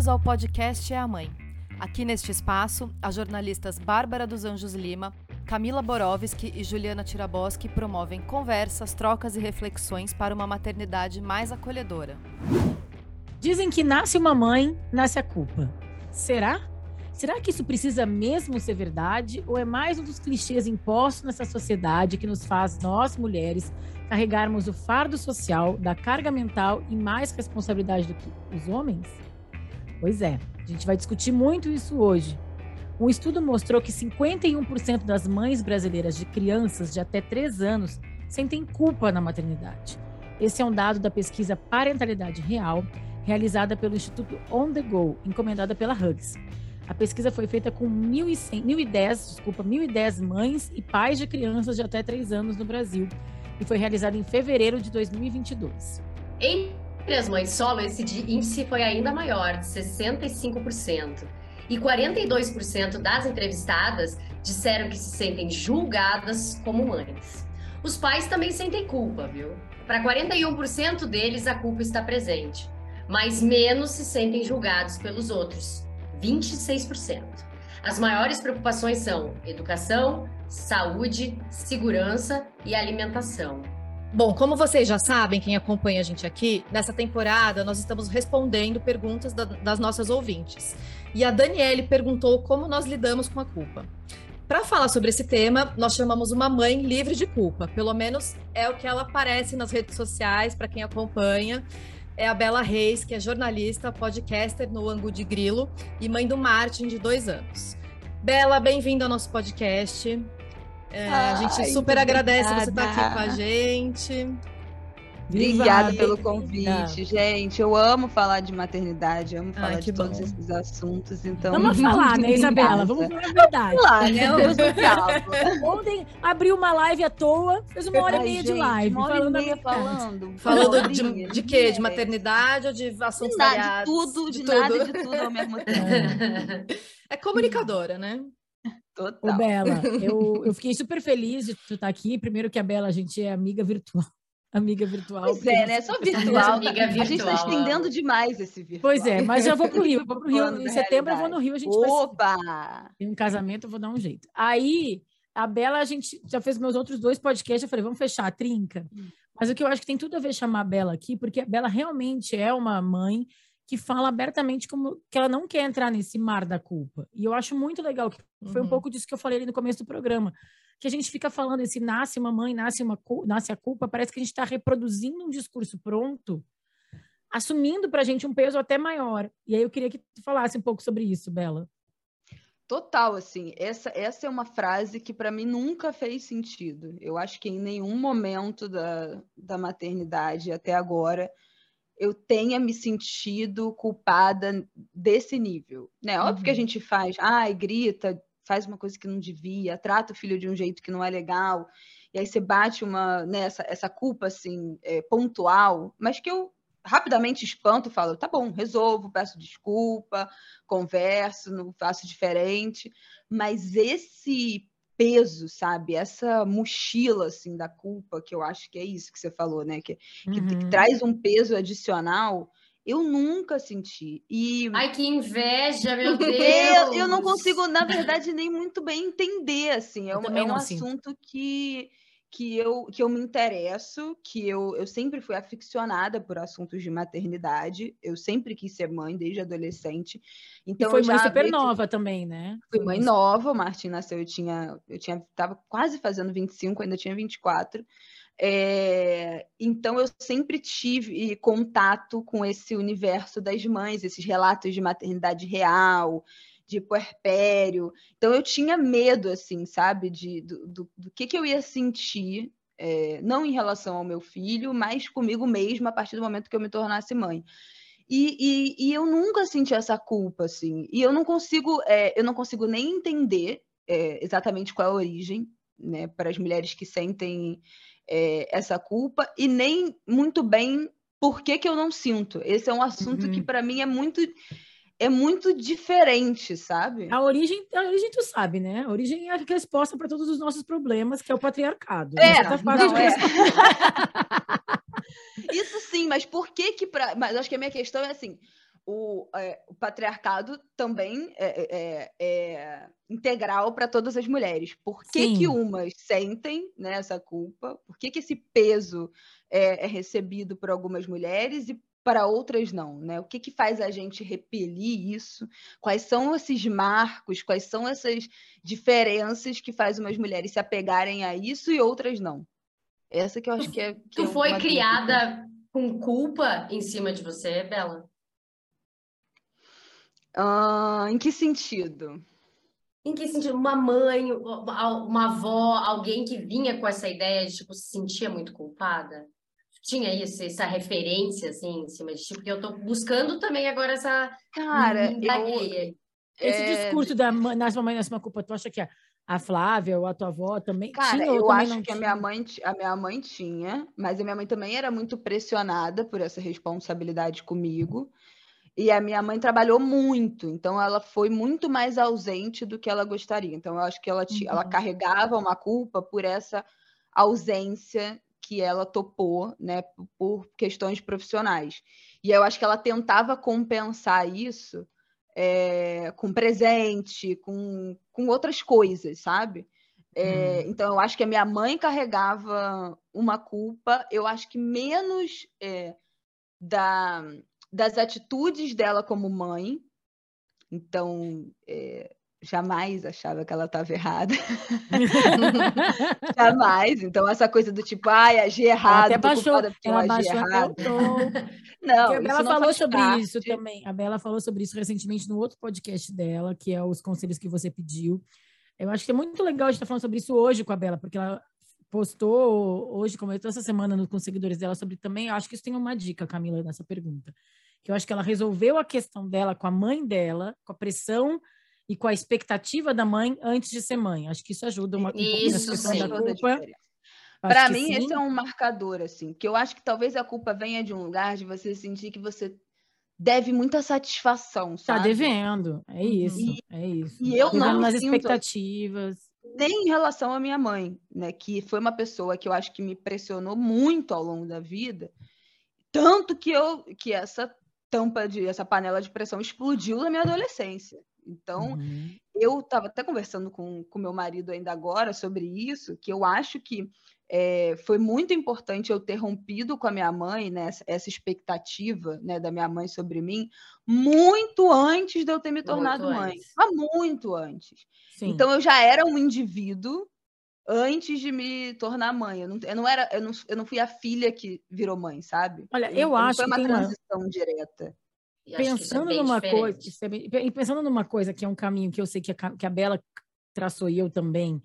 Bem-vindos ao podcast É a Mãe. Aqui neste espaço, as jornalistas Bárbara dos Anjos Lima, Camila Borowski e Juliana Tiraboski promovem conversas, trocas e reflexões para uma maternidade mais acolhedora. Dizem que nasce uma mãe, nasce a culpa. Será? Será que isso precisa mesmo ser verdade ou é mais um dos clichês impostos nessa sociedade que nos faz nós mulheres carregarmos o fardo social da carga mental e mais responsabilidade do que os homens? Pois é, a gente vai discutir muito isso hoje. Um estudo mostrou que 51% das mães brasileiras de crianças de até 3 anos sentem culpa na maternidade. Esse é um dado da pesquisa Parentalidade Real, realizada pelo Instituto On The Go, encomendada pela Hugs. A pesquisa foi feita com 1.100, 1.010, desculpa, 1.010 mães e pais de crianças de até 3 anos no Brasil e foi realizada em fevereiro de 2022. Entre as mães solo, esse índice foi ainda maior, de 65%. E 42% das entrevistadas disseram que se sentem julgadas como mães. Os pais também sentem culpa, viu? Para 41% deles, a culpa está presente, mas menos se sentem julgados pelos outros, 26%. As maiores preocupações são educação, saúde, segurança e alimentação. Bom, como vocês já sabem, quem acompanha a gente aqui, nessa temporada nós estamos respondendo perguntas da, das nossas ouvintes. E a Daniele perguntou como nós lidamos com a culpa. Para falar sobre esse tema, nós chamamos uma mãe livre de culpa. Pelo menos é o que ela aparece nas redes sociais, para quem acompanha. É a Bela Reis, que é jornalista, podcaster no Angu de Grilo e mãe do Martin, de dois anos. Bela, bem-vinda ao nosso podcast. É, a gente super agradece você estar aqui com a gente. Obrigada pelo convite, gente. Eu amo falar de maternidade, amo falar de todos bom. esses assuntos. Então, vamos falar, né, Isabela? Vamos falar a verdade. Vamos falar, né? Ontem abriu uma live à toa, fez uma hora e meia de live. Uma hora falando e meia falando. Falando de, de quê? De maternidade ou de assuntos de variados? De tudo, de, de nada e de tudo ao mesmo tempo. É comunicadora, né? Total. Ô, Bela, eu, eu fiquei super feliz de tu estar aqui. Primeiro que a Bela, a gente é amiga virtual. Amiga virtual. Pois é, né? Só virtual. amiga virtual. A gente está estendendo demais esse virtual. Pois é, mas já vou pro Rio. Vou pro Rio. Em setembro eu vou no Rio, a gente Opa! vai. Tem um casamento, eu vou dar um jeito. Aí, a Bela, a gente já fez meus outros dois podcasts. Eu falei, vamos fechar a trinca. Hum. Mas o que eu acho que tem tudo a ver chamar a Bela aqui, porque a Bela realmente é uma mãe que fala abertamente como que ela não quer entrar nesse mar da culpa. E eu acho muito legal, que foi um uhum. pouco disso que eu falei ali no começo do programa, que a gente fica falando esse nasce uma mãe, nasce uma nasce a culpa, parece que a gente está reproduzindo um discurso pronto, assumindo para a gente um peso até maior. E aí eu queria que tu falasse um pouco sobre isso, Bela. Total, assim, essa, essa é uma frase que para mim nunca fez sentido. Eu acho que em nenhum momento da, da maternidade até agora eu tenha me sentido culpada desse nível, né? Óbvio uhum. que a uhum. gente faz, ai, grita, faz uma coisa que não devia, trata o filho de um jeito que não é legal, e aí você bate uma, né, essa, essa culpa, assim, é, pontual, mas que eu rapidamente espanto, falo, tá bom, resolvo, peço desculpa, converso, não faço diferente, mas esse peso, sabe? Essa mochila, assim, da culpa, que eu acho que é isso que você falou, né? Que, uhum. que, que traz um peso adicional. Eu nunca senti. E... Ai, que inveja, meu Deus! eu, eu não consigo, na verdade, nem muito bem entender, assim. É um, é um assunto que que eu, que eu me interesso, que eu, eu sempre fui aficionada por assuntos de maternidade, eu sempre quis ser mãe desde adolescente. Então e foi mãe super nova também, né? Fui mãe nova, o Martin nasceu, eu tinha, eu tinha, tava quase fazendo 25, ainda tinha 24. É, então eu sempre tive contato com esse universo das mães, esses relatos de maternidade real, de puerpério. Então eu tinha medo, assim, sabe, de, do, do, do que, que eu ia sentir, é, não em relação ao meu filho, mas comigo mesma a partir do momento que eu me tornasse mãe. E, e, e eu nunca senti essa culpa, assim. E eu não consigo, é, eu não consigo nem entender é, exatamente qual é a origem, né, para as mulheres que sentem é, essa culpa, e nem muito bem por que, que eu não sinto. Esse é um assunto uhum. que para mim é muito é muito diferente, sabe? A origem, a origem tu sabe, né? A origem é a resposta para todos os nossos problemas, que é o patriarcado. É, tá não, é. Isso sim, mas por que que pra... mas acho que a minha questão é assim, o, é, o patriarcado também é, é, é integral para todas as mulheres. Por que, que umas sentem né, essa culpa? Por que, que esse peso é, é recebido por algumas mulheres e para outras não, né? O que, que faz a gente repelir isso? Quais são esses marcos? Quais são essas diferenças que faz umas mulheres se apegarem a isso e outras não? Essa que eu acho que é. Que tu é foi criada com culpa em cima de você, Bela? Uh, em que sentido? Em que sentido? Uma mãe, uma avó, alguém que vinha com essa ideia de tipo, se sentia muito culpada? Tinha isso, essa referência assim em cima de ti? Porque eu tô buscando também agora essa. Cara, eu... Esse é... discurso da Nasce Mamãe Nasce Uma Culpa, tu acha que a, a Flávia ou a tua avó também Cara, tinha? eu acho que tinha? a minha, mãe, a minha mãe tinha, mas a minha mãe também era muito pressionada por essa responsabilidade comigo. E a minha mãe trabalhou muito, então ela foi muito mais ausente do que ela gostaria. Então eu acho que ela, uhum. ela carregava uma culpa por essa ausência que ela topou, né, por questões profissionais. E eu acho que ela tentava compensar isso é, com presente, com, com outras coisas, sabe? É, hum. Então eu acho que a minha mãe carregava uma culpa, eu acho que menos é, da das atitudes dela como mãe. Então, é, jamais achava que ela estava errada. jamais. Então, essa coisa do tipo, ai, agi errado, até baixou, ela baixou errado. Não, a Bela falou sobre parte. isso também. A Bela falou sobre isso recentemente no outro podcast dela, que é os conselhos que você pediu. Eu acho que é muito legal a gente estar tá falando sobre isso hoje com a Bela, porque ela postou hoje, comentou essa semana no, com os seguidores dela sobre também. Acho que isso tem uma dica, Camila, nessa pergunta. Que eu acho que ela resolveu a questão dela com a mãe dela, com a pressão e com a expectativa da mãe antes de ser mãe. Acho que isso ajuda uma isso, sim. da culpa. Para mim, sim. esse é um marcador, assim, que eu acho que talvez a culpa venha de um lugar de você sentir que você deve muita satisfação, tá sabe? Tá devendo, é isso, e, é isso. E eu não nas sinto... expectativas nem em relação à minha mãe, né, que foi uma pessoa que eu acho que me pressionou muito ao longo da vida, tanto que eu que essa tampa de essa panela de pressão explodiu na minha adolescência. Então, uhum. eu estava até conversando com o meu marido ainda agora sobre isso, que eu acho que é, foi muito importante eu ter rompido com a minha mãe, né, essa expectativa né, da minha mãe sobre mim, muito antes de eu ter me tornado muito mãe. Há muito antes. Sim. Então eu já era um indivíduo antes de me tornar mãe. Eu não, eu não era, eu não, eu não fui a filha que virou mãe, sabe? Olha, eu, eu acho foi uma que transição uma... direta. Pensando numa diferente. coisa, e pensando numa coisa que é um caminho que eu sei que a, que a Bela traçou e eu também,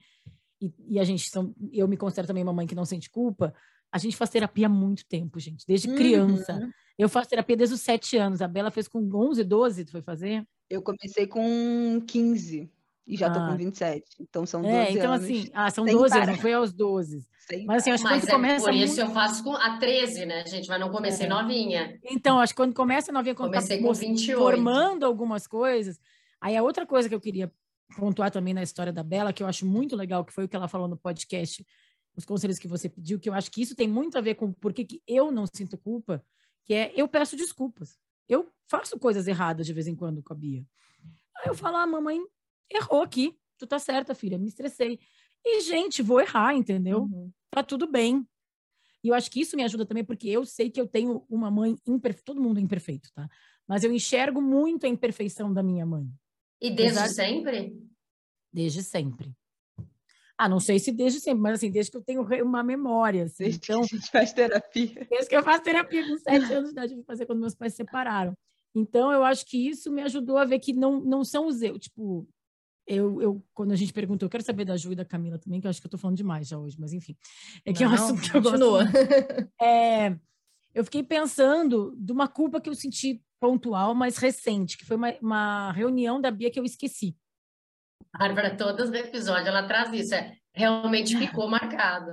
e, e, a gente são, eu me considero também uma mãe que não sente culpa. A gente faz terapia há muito tempo, gente, desde uhum. criança. Eu faço terapia desde os sete anos. A Bela fez com 11, 12, tu foi fazer? Eu comecei com 15 e já ah. tô com 27. Então são 12 é, então, anos. assim, ah, são 12 anos, não foi aos 12. Sem mas assim, acho que quando é começa. Por isso muito... eu faço com a 13, né, gente? Mas não comecei é. novinha. Então, acho que quando começa novinha, quando tá comecei tá com 28. formando algumas coisas. Aí a outra coisa que eu queria pontuar também na história da Bela, que eu acho muito legal, que foi o que ela falou no podcast, os conselhos que você pediu, que eu acho que isso tem muito a ver com por que eu não sinto culpa, que é eu peço desculpas. Eu faço coisas erradas de vez em quando com a Bia. Aí eu falo, ah, mamãe errou aqui, tu tá certa, filha, me estressei. E, gente, vou errar, entendeu? Uhum. Tá tudo bem. E eu acho que isso me ajuda também, porque eu sei que eu tenho uma mãe imperfeita, todo mundo é imperfeito, tá? Mas eu enxergo muito a imperfeição da minha mãe. E desde Apesar... sempre? Desde sempre. Ah, não sei se desde sempre, mas assim, desde que eu tenho uma memória. Assim. Desde então, que a gente faz terapia. Desde que eu faço terapia com sete anos de idade, eu fui fazer quando meus pais se separaram. Então, eu acho que isso me ajudou a ver que não, não são os eu. Tipo, eu, eu, quando a gente perguntou, eu quero saber da Ju e da Camila também, que eu acho que eu tô falando demais já hoje, mas enfim. É que não, é um assunto que eu continua. gosto. É, eu fiquei pensando de uma culpa que eu senti pontual, mas recente, que foi uma, uma reunião da Bia que eu esqueci. Bárbara, todos os episódios ela traz isso, é, realmente ficou marcado.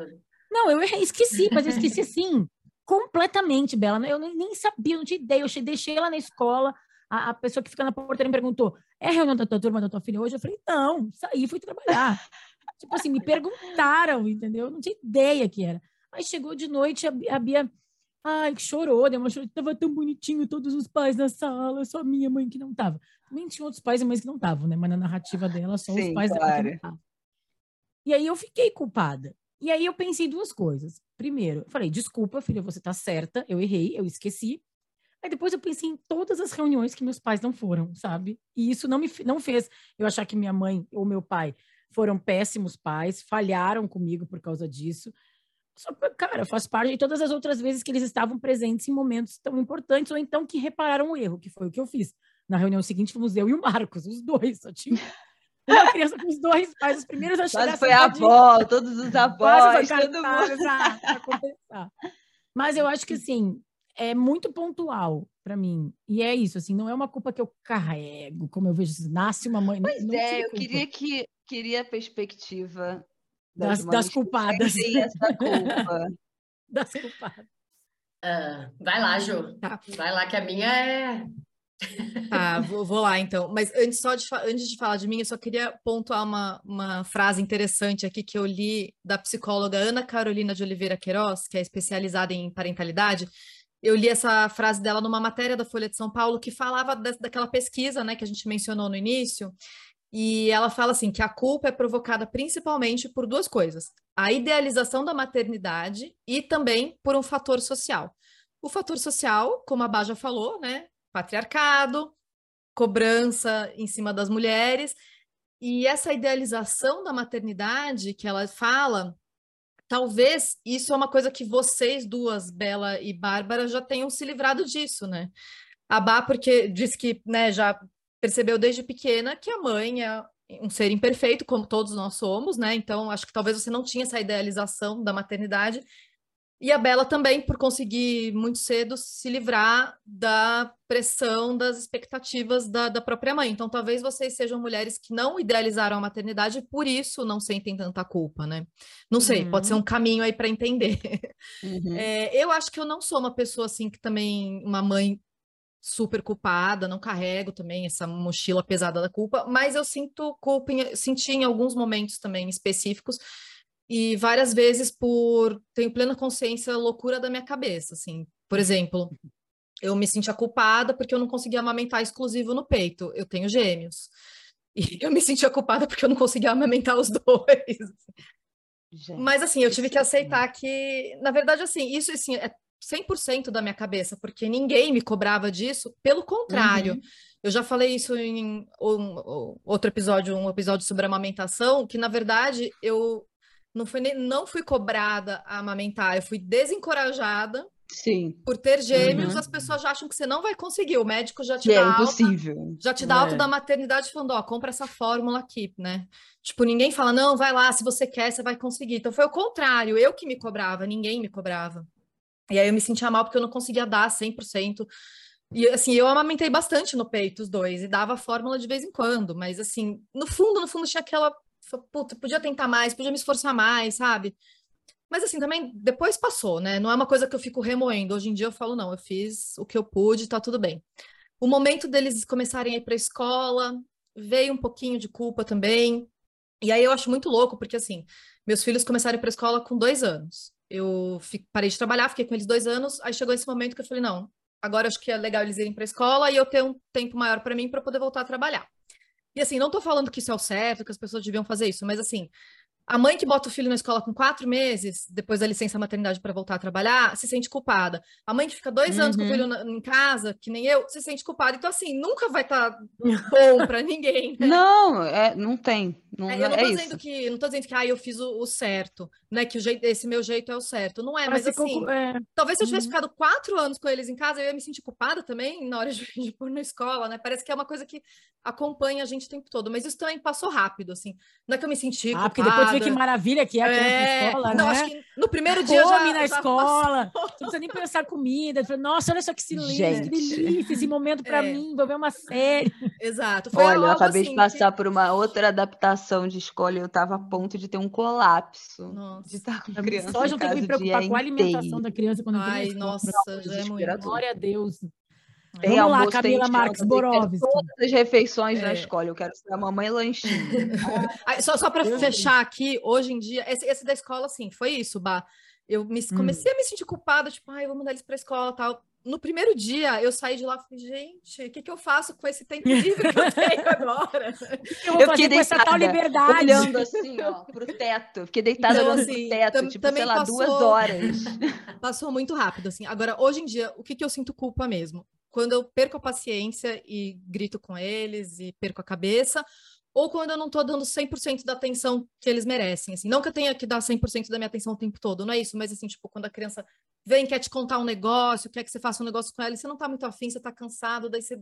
Não, eu esqueci, mas eu esqueci sim, completamente, Bela. Eu nem, nem sabia, não tinha ideia. Eu deixei ela na escola, a, a, pessoa que fica na portaria me perguntou: é reunião da tua turma, da tua filha hoje? Eu falei: não, saí, fui trabalhar. tipo assim, me perguntaram, entendeu? Eu não tinha ideia que era. Aí chegou de noite, a, Bia Ai, que chorou, demonstrou que tava tão bonitinho todos os pais na sala, só minha mãe que não tava. Também tinha outros pais e mães que não estavam, né? Mas na narrativa dela, só Sim, os pais dela que não estavam. E aí eu fiquei culpada. E aí eu pensei duas coisas. Primeiro, eu falei, desculpa, filha, você tá certa, eu errei, eu esqueci. Aí depois eu pensei em todas as reuniões que meus pais não foram, sabe? E isso não me não fez eu achar que minha mãe ou meu pai foram péssimos pais, falharam comigo por causa disso. Só, cara, faz parte de todas as outras vezes que eles estavam presentes em momentos tão importantes, ou então que repararam o erro, que foi o que eu fiz. Na reunião seguinte, fomos eu e o Marcos, os dois, só tinha uma criança com os dois pais, os primeiros a chegar. Quase foi a avó, todos os avós, todo mundo. Exato, Mas eu acho que, assim, é muito pontual para mim. E é isso, assim, não é uma culpa que eu carrego, como eu vejo, nasce uma mãe. Pois não é, eu queria que queria a perspectiva das, das, das culpadas. essa culpa. das culpadas. Uh, vai lá, Ju. Tá. Vai lá, que a minha é. Tá, vou, vou, lá então. Mas antes, só de, antes de falar de mim, eu só queria pontuar uma, uma frase interessante aqui que eu li da psicóloga Ana Carolina de Oliveira Queiroz, que é especializada em parentalidade. Eu li essa frase dela numa matéria da Folha de São Paulo que falava da, daquela pesquisa né, que a gente mencionou no início, e ela fala assim que a culpa é provocada principalmente por duas coisas: a idealização da maternidade e também por um fator social. O fator social, como a Baja falou, né? Patriarcado, cobrança em cima das mulheres. E essa idealização da maternidade que ela fala, talvez isso é uma coisa que vocês duas, Bela e Bárbara, já tenham se livrado disso, né? A Bá, porque diz que né, já percebeu desde pequena que a mãe é um ser imperfeito, como todos nós somos, né? Então, acho que talvez você não tinha essa idealização da maternidade. E a Bela também, por conseguir muito cedo se livrar da pressão, das expectativas da, da própria mãe. Então, talvez vocês sejam mulheres que não idealizaram a maternidade e por isso não sentem tanta culpa, né? Não sei, uhum. pode ser um caminho aí para entender. Uhum. É, eu acho que eu não sou uma pessoa assim que também, uma mãe super culpada, não carrego também essa mochila pesada da culpa, mas eu sinto culpa, em, senti em alguns momentos também específicos e várias vezes por tenho plena consciência loucura da minha cabeça, assim. Por exemplo, eu me sentia culpada porque eu não conseguia amamentar exclusivo no peito. Eu tenho gêmeos. E eu me sentia culpada porque eu não conseguia amamentar os dois. Gente, Mas assim, eu tive que aceitar que, na verdade, assim, isso assim, é 100% da minha cabeça, porque ninguém me cobrava disso, pelo contrário. Uhum. Eu já falei isso em um, outro episódio, um episódio sobre amamentação, que na verdade eu não fui, não fui cobrada a amamentar, eu fui desencorajada Sim. Por ter gêmeos, uhum. as pessoas já acham que você não vai conseguir. O médico já te que dá é impossível. Alta, já te dá é. alta da maternidade falando, ó, compra essa fórmula aqui, né? Tipo, ninguém fala, não, vai lá, se você quer, você vai conseguir. Então foi o contrário, eu que me cobrava, ninguém me cobrava. E aí eu me sentia mal porque eu não conseguia dar 100%. E assim, eu amamentei bastante no peito os dois e dava fórmula de vez em quando, mas assim, no fundo, no fundo tinha aquela, puta, podia tentar mais, podia me esforçar mais, sabe? Mas assim, também depois passou, né? Não é uma coisa que eu fico remoendo. Hoje em dia eu falo, não, eu fiz o que eu pude, tá tudo bem. O momento deles começarem a ir para a escola, veio um pouquinho de culpa também. E aí eu acho muito louco, porque assim, meus filhos começaram para a escola com dois anos eu parei de trabalhar, fiquei com eles dois anos, aí chegou esse momento que eu falei, não, agora acho que é legal eles irem para escola e eu ter um tempo maior para mim para poder voltar a trabalhar. E assim, não estou falando que isso é o certo, que as pessoas deviam fazer isso, mas assim, a mãe que bota o filho na escola com quatro meses, depois da licença maternidade para voltar a trabalhar, se sente culpada. A mãe que fica dois uhum. anos com o filho uhum. na, em casa, que nem eu, se sente culpada. Então, assim, nunca vai estar tá bom para ninguém. Né? Não, é, não tem. Não, é, eu não tô é dizendo isso. que não tô dizendo que ah, eu fiz o, o, certo, né? Que o jeito, esse meu jeito é o certo. Não é, mas, mas assim, é... talvez se eu tivesse uhum. ficado quatro anos com eles em casa, eu ia me sentir culpada também na hora de, de pôr na escola, né? Parece que é uma coisa que acompanha a gente o tempo todo. Mas isso também passou rápido, assim. Não é que eu me senti culpada. Ah, porque depois que maravilha que é a é... escola, não, né? Acho que no primeiro dia Come já, na já escola, passou. não precisa nem pensar comida. Nossa, olha só que silêncio, que delícia esse momento para é. mim, vou ver uma série. Exato. Foi olha, eu acabei assim, de passar que... por uma outra adaptação de escola eu estava a ponto de ter um colapso. Nossa. De estar com criança. Só já tenho que me preocupar com a alimentação da criança quando Ai, nossa, já é muito. Glória a Deus. Tem Vamos lá, Camila Marques Borovski. Todas as refeições é. na escola, eu quero ser a mamãe lanchinho. só só para fechar aqui, hoje em dia, esse, esse, da escola, sim, foi isso, Bah. Eu me, comecei a me sentir culpada, tipo, ai, eu vou mandar eles pra escola tal. No primeiro dia, eu saí de lá e falei, gente, o que, que eu faço com esse tempo livre que eu tenho agora? eu com essa tal liberdade? Olhando assim, ó, pro teto. Fiquei deitada então, olhando assim, pro teto, tipo, sei lá, passou, duas horas. Passou muito rápido, assim. Agora, hoje em dia, o que, que eu sinto culpa mesmo? Quando eu perco a paciência e grito com eles e perco a cabeça, ou quando eu não estou dando 100% da atenção que eles merecem, assim, não que eu tenha que dar 100% da minha atenção o tempo todo, não é isso, mas assim, tipo, quando a criança vem, quer te contar um negócio, quer que você faça um negócio com ela, e você não está muito afim, você está cansado, daí você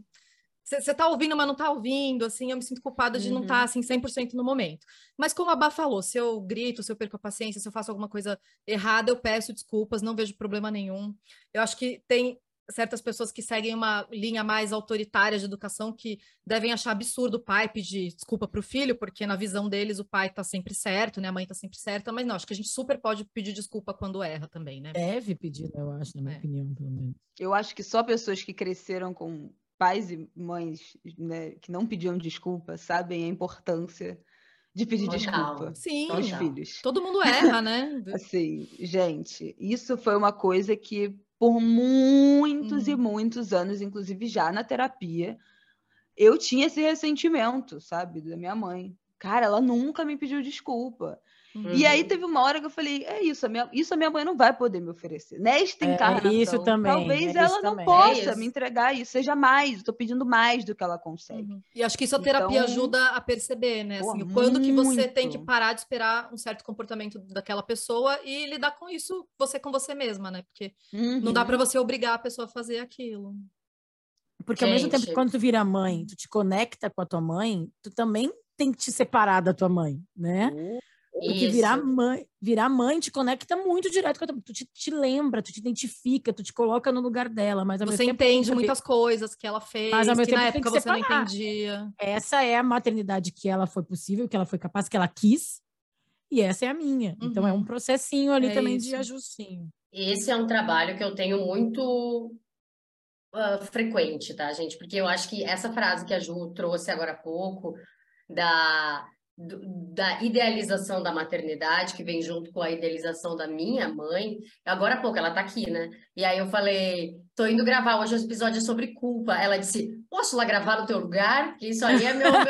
você está ouvindo, mas não está ouvindo, assim, eu me sinto culpada de tá, uhum. não estar, assim, 100% no momento. Mas como a Bá falou, se eu grito, se eu perco a paciência, se eu faço alguma coisa errada, eu peço desculpas, não vejo problema nenhum. Eu acho que tem certas pessoas que seguem uma linha mais autoritária de educação que devem achar absurdo o pai pedir desculpa para o filho, porque na visão deles o pai está sempre certo, né? A mãe está sempre certa, mas não, acho que a gente super pode pedir desculpa quando erra também, né? Deve pedir, eu acho, na minha é. opinião, pelo menos. Eu acho que só pessoas que cresceram com pais e mães né, que não pediam desculpa sabem a importância de pedir Total. desculpa Sim, aos filhos. Todo mundo erra, né? assim, gente, isso foi uma coisa que por muitos uhum. e muitos anos, inclusive já na terapia, eu tinha esse ressentimento, sabe, da minha mãe. Cara, ela nunca me pediu desculpa. Uhum. E aí teve uma hora que eu falei, é isso, a minha, isso a minha mãe não vai poder me oferecer. Nesta é, encarnação, isso também, talvez é ela não também. possa é me entregar isso, seja mais, estou pedindo mais do que ela consegue. Uhum. E acho que isso a terapia então, ajuda a perceber, né? Assim, pô, quando que você tem que parar de esperar um certo comportamento daquela pessoa e lidar com isso você com você mesma, né? Porque uhum. não dá para você obrigar a pessoa a fazer aquilo. Porque Gente. ao mesmo tempo que quando tu vira mãe, tu te conecta com a tua mãe, tu também tem que te separar da tua mãe, né? Porque Isso. virar mãe, virar mãe te conecta muito direto com a tua, tu te, te, lembra, tu te identifica, tu te coloca no lugar dela, mas você entende muitas coisas que ela fez, mas ao mesmo que tempo na época você não entendia. Essa é a maternidade que ela foi possível, que ela foi capaz, que ela quis, e essa é a minha. Uhum. Então é um uhum. processinho ali é também isso. de ajustinho. Esse é um trabalho que eu tenho muito uh, frequente, tá, gente? Porque eu acho que essa frase que a Ju trouxe agora há pouco, da da idealização da maternidade, que vem junto com a idealização da minha mãe. Agora há pouco, ela tá aqui, né? E aí eu falei, tô indo gravar hoje um episódio sobre culpa. Ela disse, posso lá gravar no teu lugar? Que isso aí é meu, meu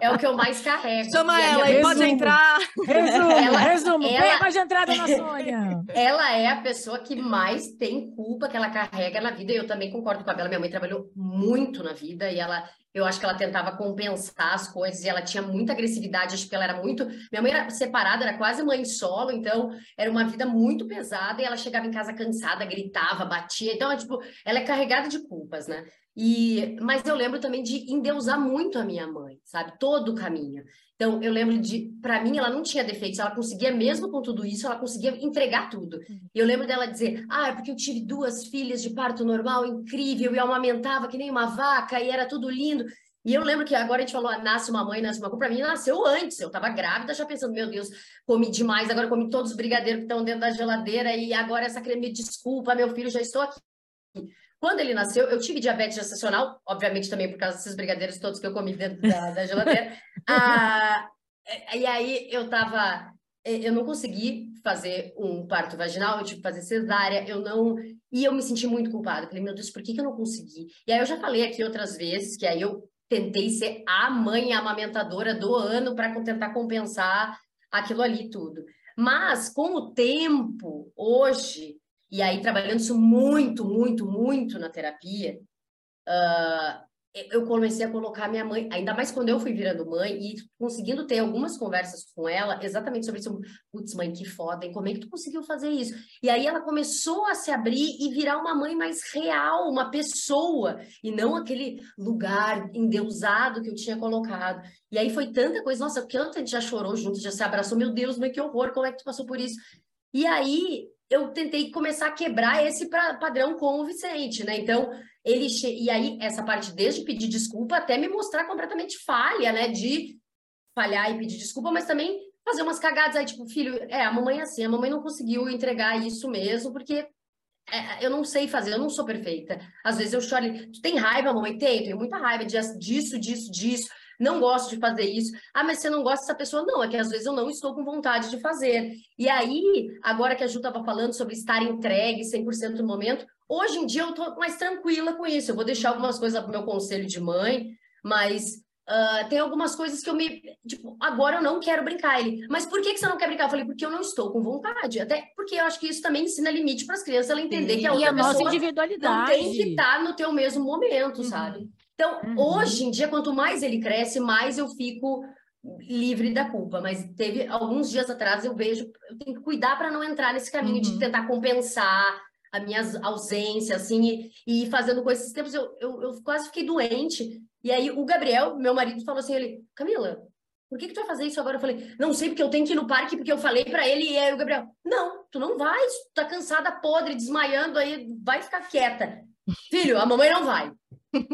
é o que eu mais carrego. Chama ela aí, pode entrar. Resumo, ela, resumo. Ela, pode entrar, dona Sônia. Ela é a pessoa que mais tem culpa que ela carrega na vida. E eu também concordo com a Bela. Minha mãe trabalhou muito na vida e ela eu acho que ela tentava compensar as coisas e ela tinha muita agressividade, acho que ela era muito. Minha mãe era separada, era quase mãe solo, então era uma vida muito pesada e ela chegava em casa cansada, gritava, batia. Então, tipo, ela é carregada de culpas, né? E, mas eu lembro também de endeusar muito a minha mãe, sabe? Todo o caminho. Então, eu lembro de, para mim, ela não tinha defeitos, ela conseguia, mesmo com tudo isso, ela conseguia entregar tudo. Uhum. E eu lembro dela dizer: Ah, é porque eu tive duas filhas de parto normal, incrível, e amamentava que nem uma vaca, e era tudo lindo. E eu lembro que agora a gente falou, ah, nasce uma mãe, nasce uma culpa. Para mim, nasceu antes. Eu estava grávida, já pensando, meu Deus, comi demais, agora comi todos os brigadeiros que estão dentro da geladeira, e agora essa creme, desculpa, meu filho, já estou aqui. Quando ele nasceu, eu tive diabetes gestacional, obviamente também por causa desses brigadeiros todos que eu comi dentro da, da geladeira. ah, e aí eu tava. Eu não consegui fazer um parto vaginal, eu tive que fazer cesárea, eu não. E eu me senti muito culpada. Falei, meu Deus, por que, que eu não consegui? E aí eu já falei aqui outras vezes que aí eu tentei ser a mãe amamentadora do ano para tentar compensar aquilo ali tudo. Mas com o tempo, hoje, e aí trabalhando isso muito, muito, muito na terapia, uh, eu comecei a colocar minha mãe, ainda mais quando eu fui virando mãe e conseguindo ter algumas conversas com ela exatamente sobre isso. Putz, mãe, que foda, hein? Como é que tu conseguiu fazer isso? E aí ela começou a se abrir e virar uma mãe mais real, uma pessoa, e não aquele lugar endeusado que eu tinha colocado. E aí foi tanta coisa, nossa, quanto a gente já chorou junto, já se abraçou, meu Deus, mãe, que horror, como é que tu passou por isso? E aí eu tentei começar a quebrar esse padrão com o Vicente, né? Então, ele che... e aí essa parte desde pedir desculpa até me mostrar completamente falha, né? De falhar e pedir desculpa, mas também fazer umas cagadas aí, tipo, filho, é, a mamãe é assim, a mamãe não conseguiu entregar isso mesmo, porque é, eu não sei fazer, eu não sou perfeita. Às vezes eu choro, tu tem raiva, mamãe? Tenho, tenho muita raiva disso, disso, disso. Não gosto de fazer isso. Ah, mas você não gosta dessa pessoa? Não, é que às vezes eu não estou com vontade de fazer. E aí, agora que a Ju estava falando sobre estar entregue 100% no momento, hoje em dia eu estou mais tranquila com isso. Eu vou deixar algumas coisas para o meu conselho de mãe, mas Uh, tem algumas coisas que eu me. Tipo, agora eu não quero brincar. Ele, mas por que, que você não quer brincar? Eu falei, porque eu não estou com vontade. Até porque eu acho que isso também ensina limite para as crianças, ela entender Sim. que a outra e a pessoa nossa individualidade. não tem que estar tá no teu mesmo momento, uhum. sabe? Então, uhum. hoje em dia, quanto mais ele cresce, mais eu fico livre da culpa. Mas teve alguns dias atrás eu vejo, eu tenho que cuidar para não entrar nesse caminho uhum. de tentar compensar a minha ausência, assim, e, e fazendo coisas. Esses tempos eu, eu, eu quase fiquei doente e aí o Gabriel, meu marido, falou assim, ele, Camila, por que, que tu vai fazer isso agora? Eu falei, não sei, porque eu tenho que ir no parque, porque eu falei para ele, e aí o Gabriel, não, tu não vai, tu tá cansada, podre, desmaiando, aí vai ficar quieta. Filho, a mamãe não vai.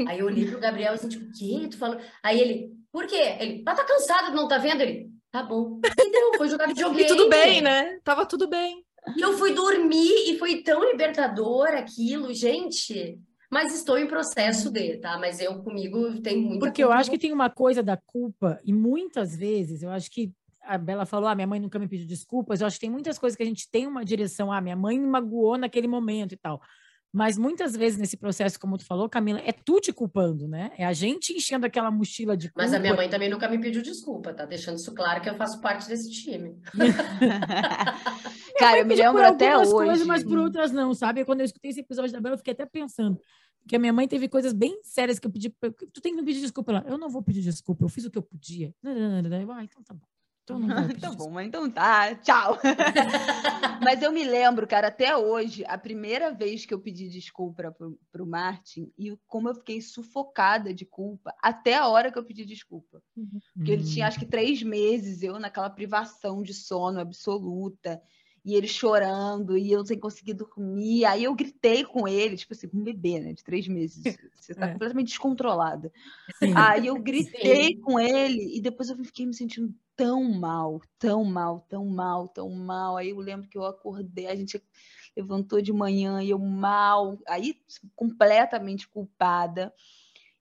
Aí eu olhei pro Gabriel assim, tipo, o que tu falou? Aí ele, por quê? Ele, ela tá cansada, não tá vendo? Ele, tá bom. E deu, foi jogar videogame. E tudo bem, né? Tava tudo bem. E eu fui dormir e foi tão libertador aquilo, gente. Mas estou em processo de, tá? Mas eu comigo tem muito. Porque eu acho que tem uma coisa da culpa, e muitas vezes, eu acho que a Bela falou: ah, minha mãe nunca me pediu desculpas. Eu acho que tem muitas coisas que a gente tem uma direção, ah, minha mãe me magoou naquele momento e tal. Mas muitas vezes nesse processo, como tu falou, Camila, é tu te culpando, né? É a gente enchendo aquela mochila de culpa. Mas a minha mãe também nunca me pediu desculpa, tá? Deixando isso claro que eu faço parte desse time. Cara, eu me lembro até hoje. coisas, mas por outras não, sabe? Quando eu escutei esse episódio da Bela, eu fiquei até pensando que a minha mãe teve coisas bem sérias que eu pedi. Tu tem que me pedir desculpa. Ela, eu não vou pedir desculpa, eu fiz o que eu podia. Ah, então tá bom. Então não vou tá bom, mas então tá, tchau. mas eu me lembro, cara, até hoje, a primeira vez que eu pedi desculpa pro, pro Martin e como eu fiquei sufocada de culpa até a hora que eu pedi desculpa. Uhum. Porque ele tinha acho que três meses, eu naquela privação de sono absoluta e ele chorando, e eu sem conseguir dormir. Aí eu gritei com ele, tipo assim, com um bebê, né, de três meses. Você tá é. completamente descontrolada. Sim. Aí eu gritei Sim. com ele, e depois eu fiquei me sentindo tão mal, tão mal, tão mal, tão mal. Aí eu lembro que eu acordei, a gente levantou de manhã e eu mal, aí completamente culpada.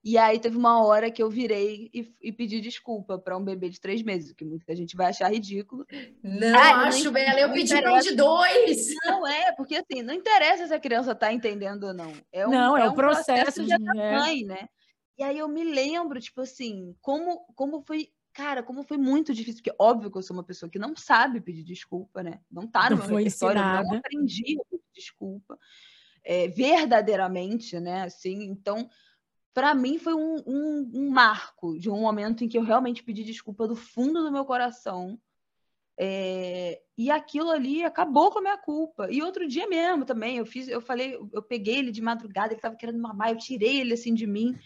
E aí teve uma hora que eu virei e, e pedi desculpa para um bebê de três meses, que muita gente vai achar ridículo. Não ah, acho, Bela, eu pedi para de dois. Não é, porque assim, não interessa se a criança está entendendo ou não. É um, não, é, é um processo, processo de, de é. mãe, né? E aí eu me lembro, tipo assim, como, como foi cara, como foi muito difícil, porque óbvio que eu sou uma pessoa que não sabe pedir desculpa, né? Não tá no não meu repertório, eu não aprendi a pedir desculpa é, verdadeiramente, né? Assim, então para mim foi um, um, um, marco de um momento em que eu realmente pedi desculpa do fundo do meu coração. É, e aquilo ali acabou com a minha culpa. E outro dia mesmo também, eu fiz, eu falei, eu peguei ele de madrugada, ele estava querendo mamar, eu tirei ele assim de mim.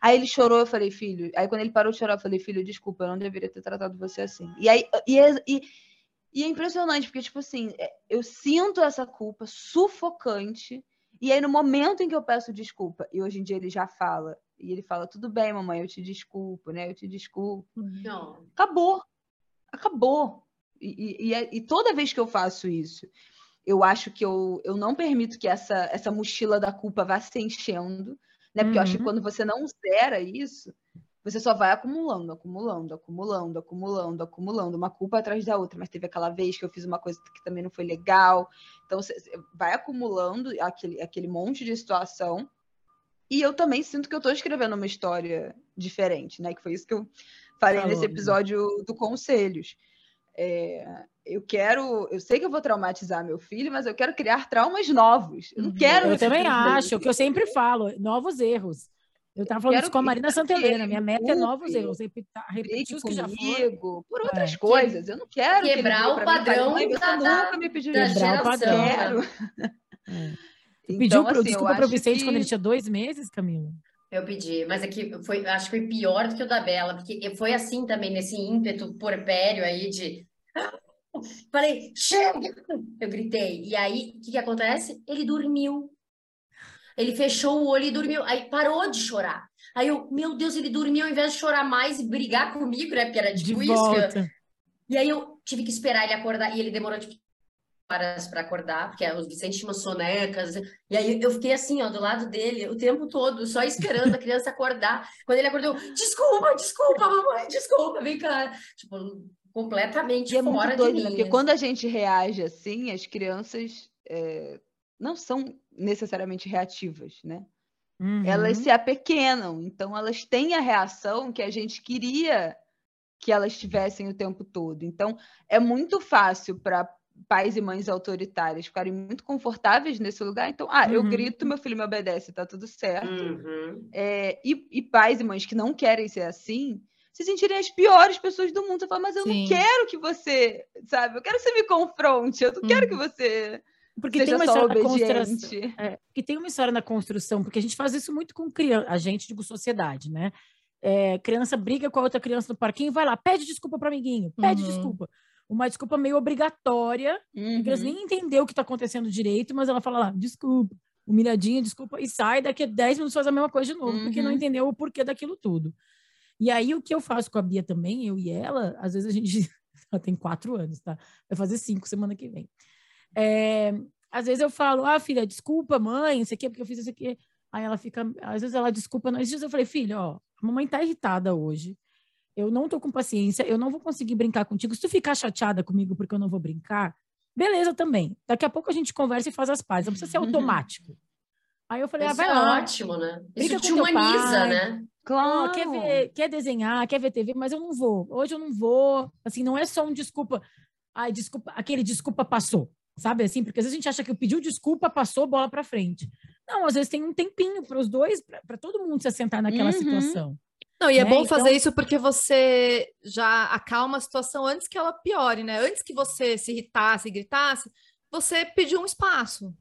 Aí ele chorou, eu falei, filho. Aí quando ele parou de chorar, eu falei, filho, desculpa, eu não deveria ter tratado você assim. E aí, e, e, e é impressionante, porque, tipo assim, é, eu sinto essa culpa sufocante e aí, no momento em que eu peço desculpa, e hoje em dia ele já fala, e ele fala, tudo bem, mamãe, eu te desculpo, né? Eu te desculpo. Não. Acabou. Acabou. E, e, e, toda vez que eu faço isso, eu acho que eu, eu não permito que essa, essa mochila da culpa vá se enchendo, né? Porque uhum. eu acho que uhum. quando você não zera isso, você só vai acumulando, acumulando, acumulando, acumulando, acumulando, uma culpa atrás da outra. Mas teve aquela vez que eu fiz uma coisa que também não foi legal. Então, você vai acumulando aquele, aquele monte de situação. E eu também sinto que eu estou escrevendo uma história diferente, né? Que foi isso que eu falei Falou, nesse episódio né? do Conselhos. É, eu quero, eu sei que eu vou traumatizar meu filho, mas eu quero criar traumas novos. Eu não uhum. quero. Eu também acho, o que eu sempre falo, novos erros. Eu estava falando isso com a Marina Santelena. Minha meta é novos erros. Repetir os que já foram. Por outras é. coisas. Eu não quero quebrar o padrão mim, da, nunca me pediu quebrar o padrão. Quero. É. Então, pediu assim, desculpa para o Vicente que... quando ele tinha dois meses, Camila? Eu pedi, mas aqui é foi, acho que foi pior do que o da Bela, porque foi assim também, nesse ímpeto porpério aí de. Falei, chega! Eu gritei. E aí, o que, que acontece? Ele dormiu. Ele fechou o olho e dormiu. Aí parou de chorar. Aí eu, meu Deus, ele dormiu ao invés de chorar mais e brigar comigo, né? Porque era tipo de isso. Eu... E aí eu tive que esperar ele acordar. E ele demorou tipo horas para acordar, porque o Vicente tinha umas sonecas, e aí eu fiquei assim, ó, do lado dele o tempo todo, só esperando a criança acordar. Quando ele acordou, desculpa, desculpa, mamãe, desculpa, vem cá. Tipo, completamente e é fora muito doido, de né? mim. Porque quando a gente reage assim, as crianças é, não são necessariamente reativas, né? Uhum. Elas se apequenam, então elas têm a reação que a gente queria que elas tivessem o tempo todo. Então, é muito fácil para pais e mães autoritárias ficarem muito confortáveis nesse lugar. Então, ah, uhum. eu grito, meu filho me obedece, tá tudo certo. Uhum. É, e, e, pais e mães que não querem ser assim, se sentirem as piores pessoas do mundo. Você fala, mas eu Sim. não quero que você, sabe? Eu quero que você me confronte, eu não uhum. quero que você. Porque tem uma história na construção. É, porque tem uma história na construção, porque a gente faz isso muito com criança, a gente, digo, sociedade, né? É, criança briga com a outra criança no parquinho, vai lá, pede desculpa para amiguinho, pede uhum. desculpa uma desculpa meio obrigatória. Uhum. A criança nem entendeu o que está acontecendo direito, mas ela fala lá, desculpa, humilhadinha, desculpa, e sai, daqui a 10 minutos faz a mesma coisa de novo, uhum. porque não uhum. entendeu o porquê daquilo tudo. E aí, o que eu faço com a Bia também, eu e ela, às vezes a gente. Ela tem quatro anos, tá? Vai fazer cinco semana que vem. É, às vezes eu falo, ah, filha, desculpa, mãe, isso aqui é porque eu fiz isso aqui. Aí ela fica, às vezes ela desculpa. Às vezes eu falei, filha, ó, a mamãe tá irritada hoje eu não tô com paciência, eu não vou conseguir brincar contigo. Se tu ficar chateada comigo porque eu não vou brincar, beleza também. Daqui a pouco a gente conversa e faz as pazes. Não precisa ser automático. Aí eu falei, ah, Isso ah, vai é lá. ótimo, né? Isso te humaniza, né? Claro. Oh, quer, ver, quer desenhar, quer ver TV, mas eu não vou. Hoje eu não vou. Assim, não é só um desculpa. Ai, desculpa, aquele desculpa passou. Sabe assim? Porque às vezes a gente acha que pediu desculpa, passou, bola para frente. Não, às vezes tem um tempinho para os dois, para todo mundo se assentar naquela uhum. situação. Não, e é né? bom fazer então... isso porque você já acalma a situação antes que ela piore, né? Antes que você se irritasse e gritasse, você pediu um espaço.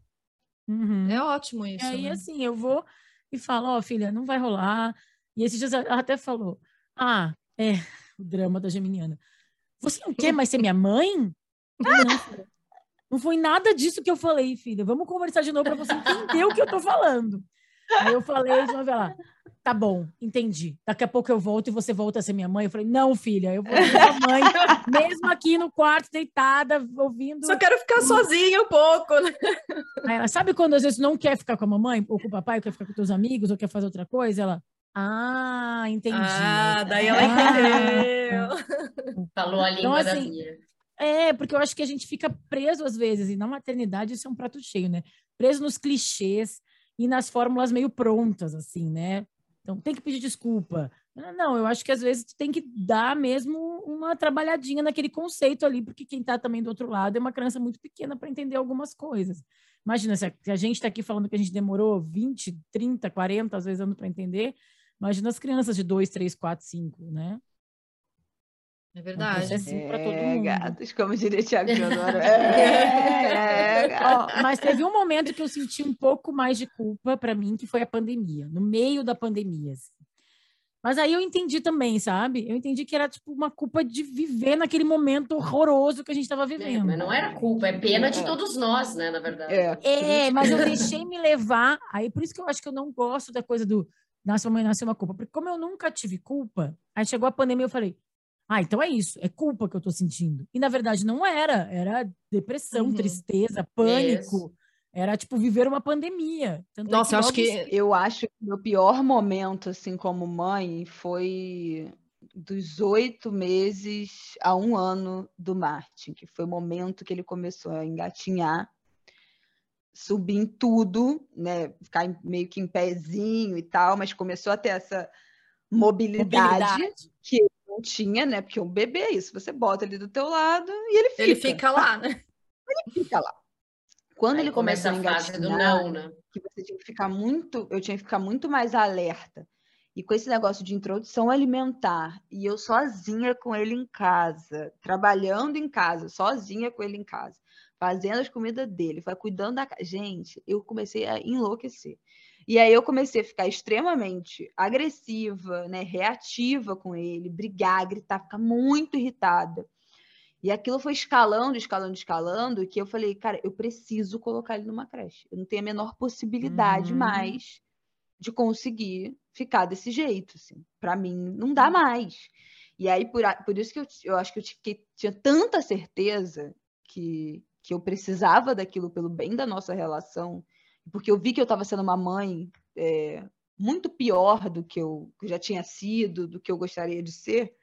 Uhum. É ótimo isso. E aí, né? assim, eu vou e falo, ó, oh, filha, não vai rolar. E esses dias ela até falou, ah, é, o drama da Geminiana. Você não quer mais ser minha mãe? não, não foi nada disso que eu falei, filha. Vamos conversar de novo para você entender o que eu tô falando. Aí eu falei de uma vez lá, tá bom, entendi. Daqui a pouco eu volto e você volta a ser minha mãe. Eu falei, não, filha, eu vou ser minha mãe, mesmo aqui no quarto, deitada, ouvindo. Só quero ficar sozinha um pouco. Né? Aí ela, sabe quando às vezes não quer ficar com a mamãe, ou com o papai, ou quer ficar com teus amigos, ou quer fazer outra coisa? Ela, ah, entendi. Ah, daí ela entendeu. Falou a língua então, assim, da minha. É, porque eu acho que a gente fica preso às vezes, e na maternidade isso é um prato cheio, né? Preso nos clichês e nas fórmulas meio prontas, assim, né? Então, tem que pedir desculpa. Não, eu acho que às vezes tem que dar mesmo uma trabalhadinha naquele conceito ali, porque quem está também do outro lado é uma criança muito pequena para entender algumas coisas. Imagina, se a, se a gente está aqui falando que a gente demorou 20, 30, 40, às vezes, anos para entender, imagina as crianças de 2, 3, 4, 5, né? É verdade. É assim para todo mundo. Gatos, como diria Tiago Teodoro. É, é, Ó, mas teve um momento que eu senti um pouco mais de culpa para mim, que foi a pandemia, no meio da pandemia. Assim. Mas aí eu entendi também, sabe? Eu entendi que era tipo uma culpa de viver naquele momento horroroso que a gente estava é, vivendo. É, mas não era culpa, é pena de é. todos nós, né, na verdade. É, é mas eu deixei me levar. Aí por isso que eu acho que eu não gosto da coisa do nasce uma mãe, nasce uma culpa. Porque como eu nunca tive culpa, aí chegou a pandemia eu falei, ah, então é isso, é culpa que eu tô sentindo. E na verdade não era, era depressão, uhum. tristeza, pânico. Isso. Era tipo viver uma pandemia. Tanto é Nossa, é eu acho que eu acho que o meu pior momento assim como mãe foi dos oito meses a um ano do Martin, que foi o momento que ele começou a engatinhar, subir em tudo, né? Ficar meio que em pezinho e tal, mas começou a ter essa mobilidade, mobilidade. que não tinha, né? Porque um bebê é isso, você bota ele do teu lado e ele fica. Ele fica lá, né? Ele fica lá. Quando Aí ele começa a engatinhar, do não, né? que você tinha que ficar muito, eu tinha que ficar muito mais alerta. E com esse negócio de introdução alimentar, e eu sozinha com ele em casa, trabalhando em casa, sozinha com ele em casa, fazendo as comidas dele, vai cuidando da gente, eu comecei a enlouquecer. E aí eu comecei a ficar extremamente agressiva, né, reativa com ele, brigar, gritar, ficar muito irritada. E aquilo foi escalando, escalando, escalando, que eu falei, cara, eu preciso colocar ele numa creche. Eu não tenho a menor possibilidade uhum. mais de conseguir ficar desse jeito, assim. Para mim, não dá mais. E aí, por, por isso que eu, eu acho que eu tinha tanta certeza que, que eu precisava daquilo pelo bem da nossa relação, porque eu vi que eu estava sendo uma mãe é, muito pior do que eu já tinha sido, do que eu gostaria de ser,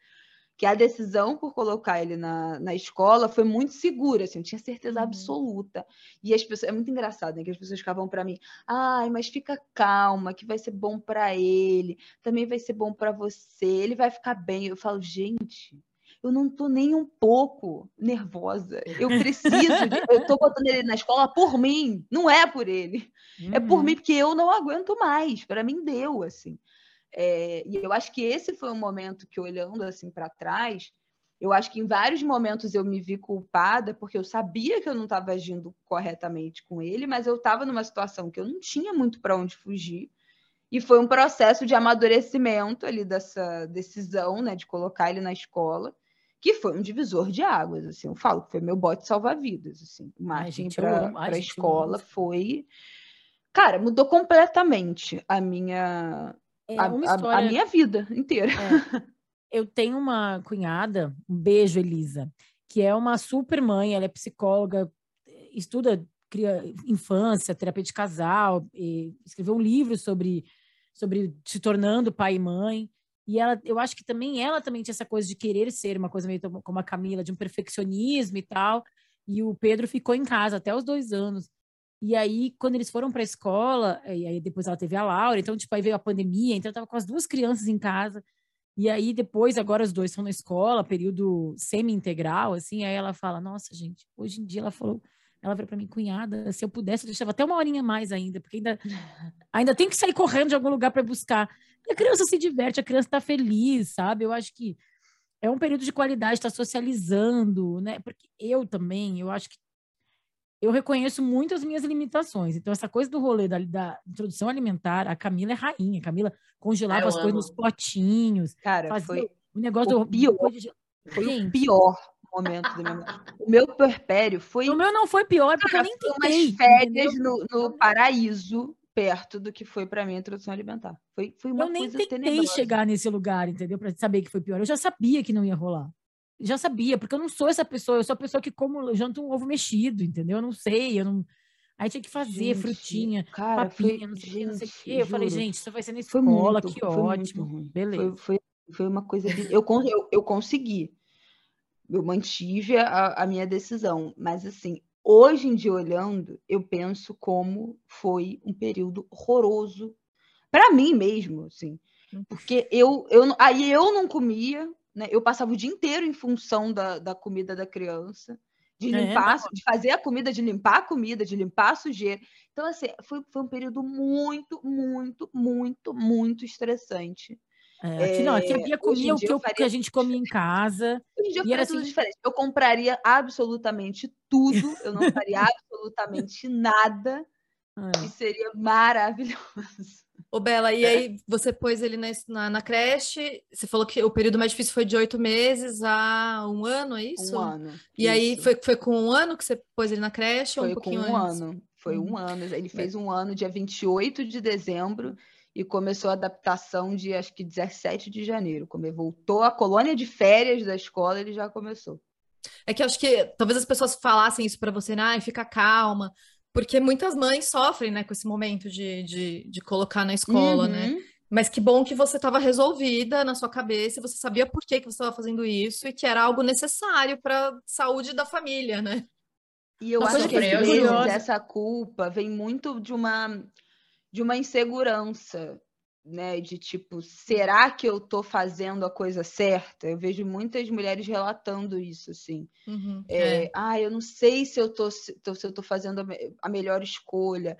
que a decisão por colocar ele na, na escola foi muito segura, assim, eu tinha certeza uhum. absoluta. E as pessoas, é muito engraçado, né, que as pessoas ficavam para mim, ai, mas fica calma, que vai ser bom para ele, também vai ser bom para você, ele vai ficar bem. Eu falo, gente, eu não tô nem um pouco nervosa. Eu preciso, de, eu tô botando ele na escola por mim, não é por ele. Uhum. É por uhum. mim, porque eu não aguento mais. Para mim deu, assim. É, e eu acho que esse foi um momento que, olhando assim para trás, eu acho que em vários momentos eu me vi culpada, porque eu sabia que eu não estava agindo corretamente com ele, mas eu estava numa situação que eu não tinha muito para onde fugir. E foi um processo de amadurecimento ali dessa decisão, né, de colocar ele na escola, que foi um divisor de águas, assim, eu falo que foi meu bote salva-vidas, assim, Martin para a escola foi, cara, mudou completamente a minha é a, história... a, a, minha vida inteira. É. Eu tenho uma cunhada, um beijo, Elisa, que é uma super mãe, ela é psicóloga, estuda cria, infância, terapia de casal, escreveu um livro sobre, sobre se tornando pai e mãe. E ela, eu acho que também ela também tinha essa coisa de querer ser uma coisa meio como a Camila, de um perfeccionismo e tal. E o Pedro ficou em casa até os dois anos. E aí, quando eles foram para a escola, e aí depois ela teve a Laura, então, tipo, aí veio a pandemia, então eu tava com as duas crianças em casa. E aí, depois, agora os dois estão na escola, período semi-integral, assim, aí ela fala, nossa, gente, hoje em dia ela falou, ela veio para mim, cunhada, se eu pudesse, eu deixava até uma horinha mais ainda, porque ainda, ainda tem que sair correndo de algum lugar para buscar. A criança se diverte, a criança está feliz, sabe? Eu acho que é um período de qualidade, está socializando, né? Porque eu também, eu acho que eu reconheço muito as minhas limitações. Então, essa coisa do rolê da, da introdução alimentar, a Camila é rainha. A Camila congelava as amo. coisas nos potinhos. Cara, foi o negócio o pior. De... Foi Gente. o pior momento minha vida. O meu puerpério foi. O meu não foi pior, porque Cara, eu nem tentei. umas férias no, no paraíso perto do que foi para mim a introdução alimentar. Foi, foi uma eu nem tentei tenebrosa. chegar nesse lugar, entendeu? Para saber que foi pior. Eu já sabia que não ia rolar já sabia, porque eu não sou essa pessoa, eu sou a pessoa que como janto um ovo mexido, entendeu? Eu não sei, eu não. Aí tinha que fazer gente, frutinha, cara, papinha, foi, não sei o que, não sei o que. Eu falei, gente, isso vai ser na escola, muito, que ótimo. Beleza. Foi, foi, foi, uma coisa. Eu, eu, eu consegui. Eu mantive a, a minha decisão. Mas assim, hoje em dia, olhando, eu penso como foi um período horroroso para mim mesmo, assim. Hum. Porque eu, eu aí eu não comia, né? Eu passava o dia inteiro em função da, da comida da criança, de é, limpar, é, de fazer a comida, de limpar a comida, de limpar a sujeira. Então, assim, foi, foi um período muito, muito, muito, muito estressante. É, aqui não, aqui a Bia comia o que, eu, que a gente comia em casa. Hoje em dia eu faria tudo assim... diferente. Eu compraria absolutamente tudo, eu não faria absolutamente nada. É. E seria maravilhoso. Ô, Bela, e aí você pôs ele na, na, creche, você falou que o período mais difícil foi de oito meses a um ano, é isso? Um ano. E isso. aí foi, foi com um ano que você pôs ele na creche foi ou um pouquinho com um antes? ano. Foi um hum. ano. Ele fez um ano dia 28 de dezembro e começou a adaptação de acho que 17 de janeiro. Como ele voltou a colônia de férias da escola, ele já começou. É que acho que talvez as pessoas falassem isso para você, né? fica calma, porque muitas mães sofrem, né, com esse momento de, de, de colocar na escola, né? uhum. né? Mas que bom que você estava resolvida na sua cabeça, e você sabia por que, que você estava fazendo isso e que era algo necessário para a saúde da família, né? E eu Nossa, acho que essa culpa vem muito de uma de uma insegurança né? De tipo, será que eu tô fazendo a coisa certa? Eu vejo muitas mulheres relatando isso, assim. Uhum, é, é. Ah, eu não sei se eu tô, se eu tô fazendo a, melhor escolha.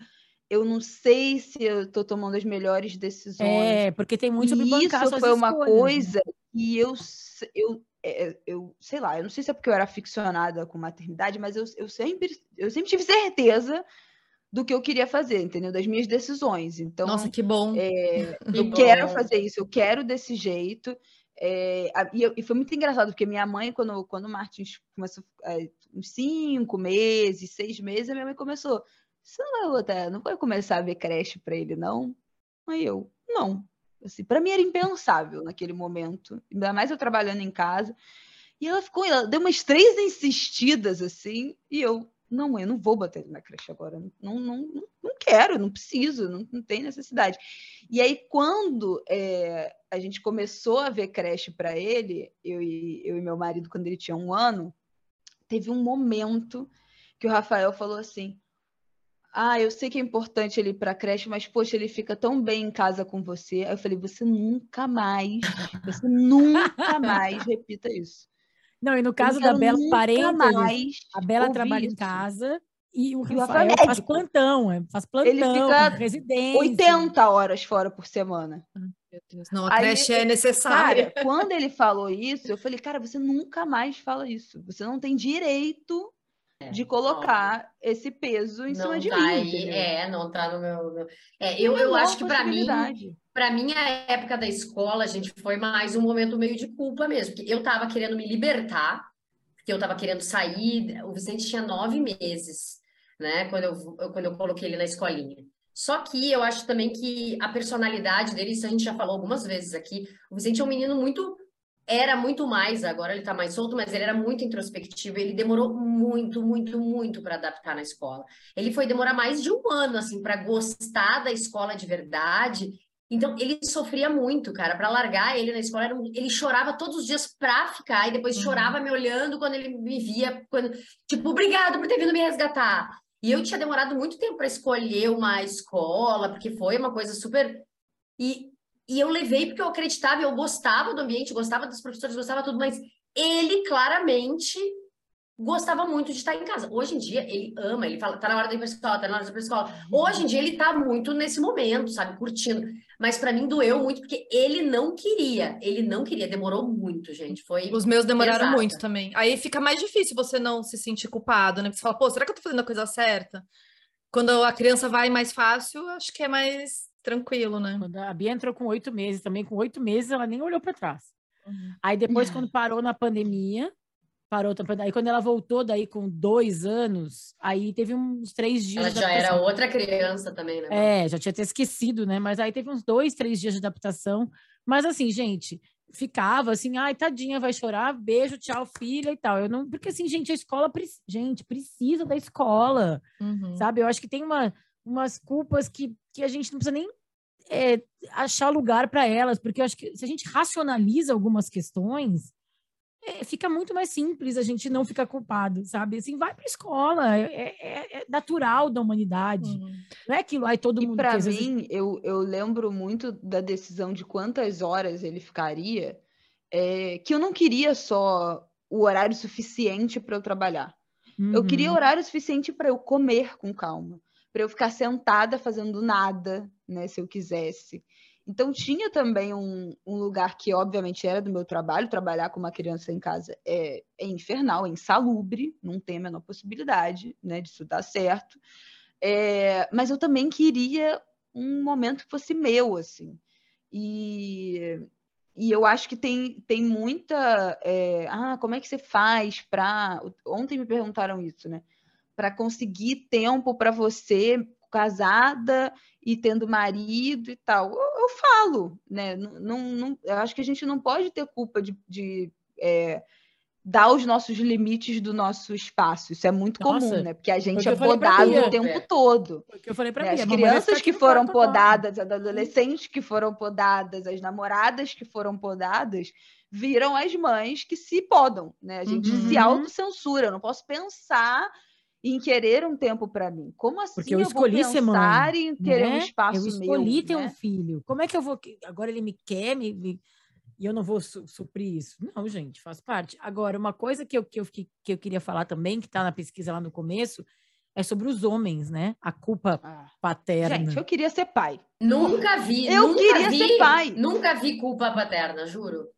Eu não sei se eu tô tomando as melhores decisões. É, porque tem muito sobre Isso foi uma escolhas, né? coisa né? que eu, eu, é, eu, sei lá, eu não sei se é porque eu era ficcionada com maternidade, mas eu, eu, sempre, eu sempre tive certeza do que eu queria fazer, entendeu? Das minhas decisões. Então, nossa, que bom. É, que eu bom. quero fazer isso, eu quero desse jeito. É, e, e, foi muito engraçado, porque minha mãe, quando, quando o Martins começou é, uns cinco meses, seis meses, a minha mãe começou. Você não vai botar, não vai começar a ver creche para ele, não? Aí eu, não. Assim, para mim era impensável naquele momento, ainda mais eu trabalhando em casa. E ela ficou, ela deu umas três insistidas assim, e eu, não, eu não vou botar ele na creche agora. Não, não, não, não quero, não preciso, não, não tem necessidade. E aí, quando é, a gente começou a ver creche para ele, eu e, eu e meu marido, quando ele tinha um ano, teve um momento que o Rafael falou assim: Ah, eu sei que é importante ele ir para a creche, mas poxa, ele fica tão bem em casa com você. Aí eu falei: Você nunca mais, você nunca mais repita isso. Não, e no caso da Bela, parênteses, a Bela trabalha isso. em casa e o Rafael é faz plantão, faz plantão, ele fica residência. 80 horas fora por semana. Ah, meu Deus. Não, a Aí, creche é necessária. Cara, quando ele falou isso, eu falei, cara, você nunca mais fala isso. Você não tem direito de colocar não, esse peso em cima de tá mim. Aí, é, não tá no meu. meu... É, eu, eu acho que para mim, para mim, a época da escola, a gente foi mais um momento meio de culpa mesmo. Porque eu estava querendo me libertar, porque eu estava querendo sair. O Vicente tinha nove meses, né? Quando eu, quando eu coloquei ele na escolinha. Só que eu acho também que a personalidade dele, isso a gente já falou algumas vezes aqui. O Vicente é um menino muito era muito mais, agora ele tá mais solto, mas ele era muito introspectivo, ele demorou muito, muito, muito para adaptar na escola. Ele foi demorar mais de um ano assim para gostar da escola de verdade. Então ele sofria muito, cara, para largar ele na escola, um... ele chorava todos os dias para ficar e depois uhum. chorava me olhando quando ele me via, quando tipo, obrigado por ter vindo me resgatar. E eu tinha demorado muito tempo para escolher uma escola, porque foi uma coisa super e e eu levei porque eu acreditava, eu gostava do ambiente, gostava dos professores, gostava tudo, mas ele claramente gostava muito de estar em casa. Hoje em dia, ele ama, ele fala, tá na hora de ir pra escola, tá na hora de ir pra escola. Hoje em dia, ele tá muito nesse momento, sabe, curtindo. Mas para mim doeu muito, porque ele não queria, ele não queria, demorou muito, gente. Foi. Os meus demoraram exata. muito também. Aí fica mais difícil você não se sentir culpado, né? Você fala, pô, será que eu tô fazendo a coisa certa? Quando a criança vai mais fácil, acho que é mais tranquilo, né? Quando a Bia entrou com oito meses também, com oito meses ela nem olhou para trás. Uhum. Aí depois, quando parou na pandemia, parou aí quando ela voltou daí com dois anos, aí teve uns três dias. Ela já era outra criança também, né? É, já tinha até esquecido, né? Mas aí teve uns dois, três dias de adaptação. Mas assim, gente, ficava assim, ai, tadinha, vai chorar, beijo, tchau, filha e tal. Eu não, porque assim, gente, a escola, gente, precisa da escola, uhum. sabe? Eu acho que tem uma umas culpas que, que a gente não precisa nem é, achar lugar para elas, porque eu acho que se a gente racionaliza algumas questões, é, fica muito mais simples a gente não ficar culpado, sabe? Assim, vai para a escola, é, é, é, natural da humanidade. Uhum. Não é aquilo, aí todo e mundo... para mim, eu, eu lembro muito da decisão de quantas horas ele ficaria, é, que eu não queria só o horário suficiente para eu trabalhar. Uhum. Eu queria uhum. horário suficiente para eu comer com calma para eu ficar sentada fazendo nada, né, se eu quisesse. Então tinha também um, um, lugar que obviamente era do meu trabalho, trabalhar com uma criança em casa é, é infernal, é insalubre, não tem a menor possibilidade, né, disso dar certo. É, mas eu também queria um momento que fosse meu, assim. E, e eu acho que tem, tem muita. É, ah, como é que você faz para. Ontem me perguntaram isso, né? Para conseguir tempo para você casada e tendo marido e tal. Eu, eu falo, né? Não, não, eu acho que a gente não pode ter culpa de, de é, dar os nossos limites do nosso espaço. Isso é muito Nossa, comum, né? Porque a gente é podado o tempo é. todo. Porque eu falei para né? As crianças que foram podadas, as adolescentes que foram podadas, as namoradas que foram podadas, viram as mães que se podam, né? A gente uhum. se autocensura. Eu não posso pensar em querer um tempo para mim. Como assim Porque eu, eu escolhi ser mãe, em querer né? um espaço meu? Eu escolhi meu, ter né? um filho. Como é que eu vou... Agora ele me quer me, me... e eu não vou su suprir isso? Não, gente, faz parte. Agora, uma coisa que eu, que eu, que eu queria falar também, que está na pesquisa lá no começo, é sobre os homens, né? A culpa ah. paterna. Gente, eu queria ser pai. Nunca vi. Eu nunca queria vi, ser pai. Nunca vi culpa paterna, juro.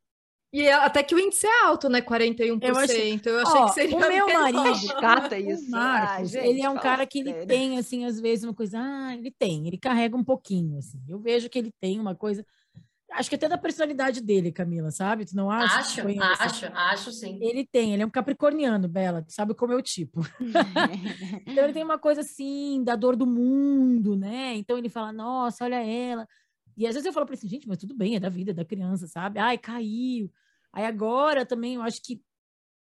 E é, até que o índice é alto, né? 41%. Eu achei, eu achei ó, que seria. O meu marido. Cata isso. O Marcos, ah, gente, ele é um cara que sério. ele tem, assim, às vezes, uma coisa. Ah, ele tem, ele carrega um pouquinho, assim. Eu vejo que ele tem uma coisa. Acho que até da personalidade dele, Camila, sabe? Tu não acha? Acho, acho, acho sim. Ele tem, ele é um capricorniano, Bela, tu sabe como é o tipo. então ele tem uma coisa assim, da dor do mundo, né? Então ele fala, nossa, olha ela. E às vezes eu falo para ele assim, gente, mas tudo bem, é da vida, é da criança, sabe? Ai, caiu. Aí agora também eu acho que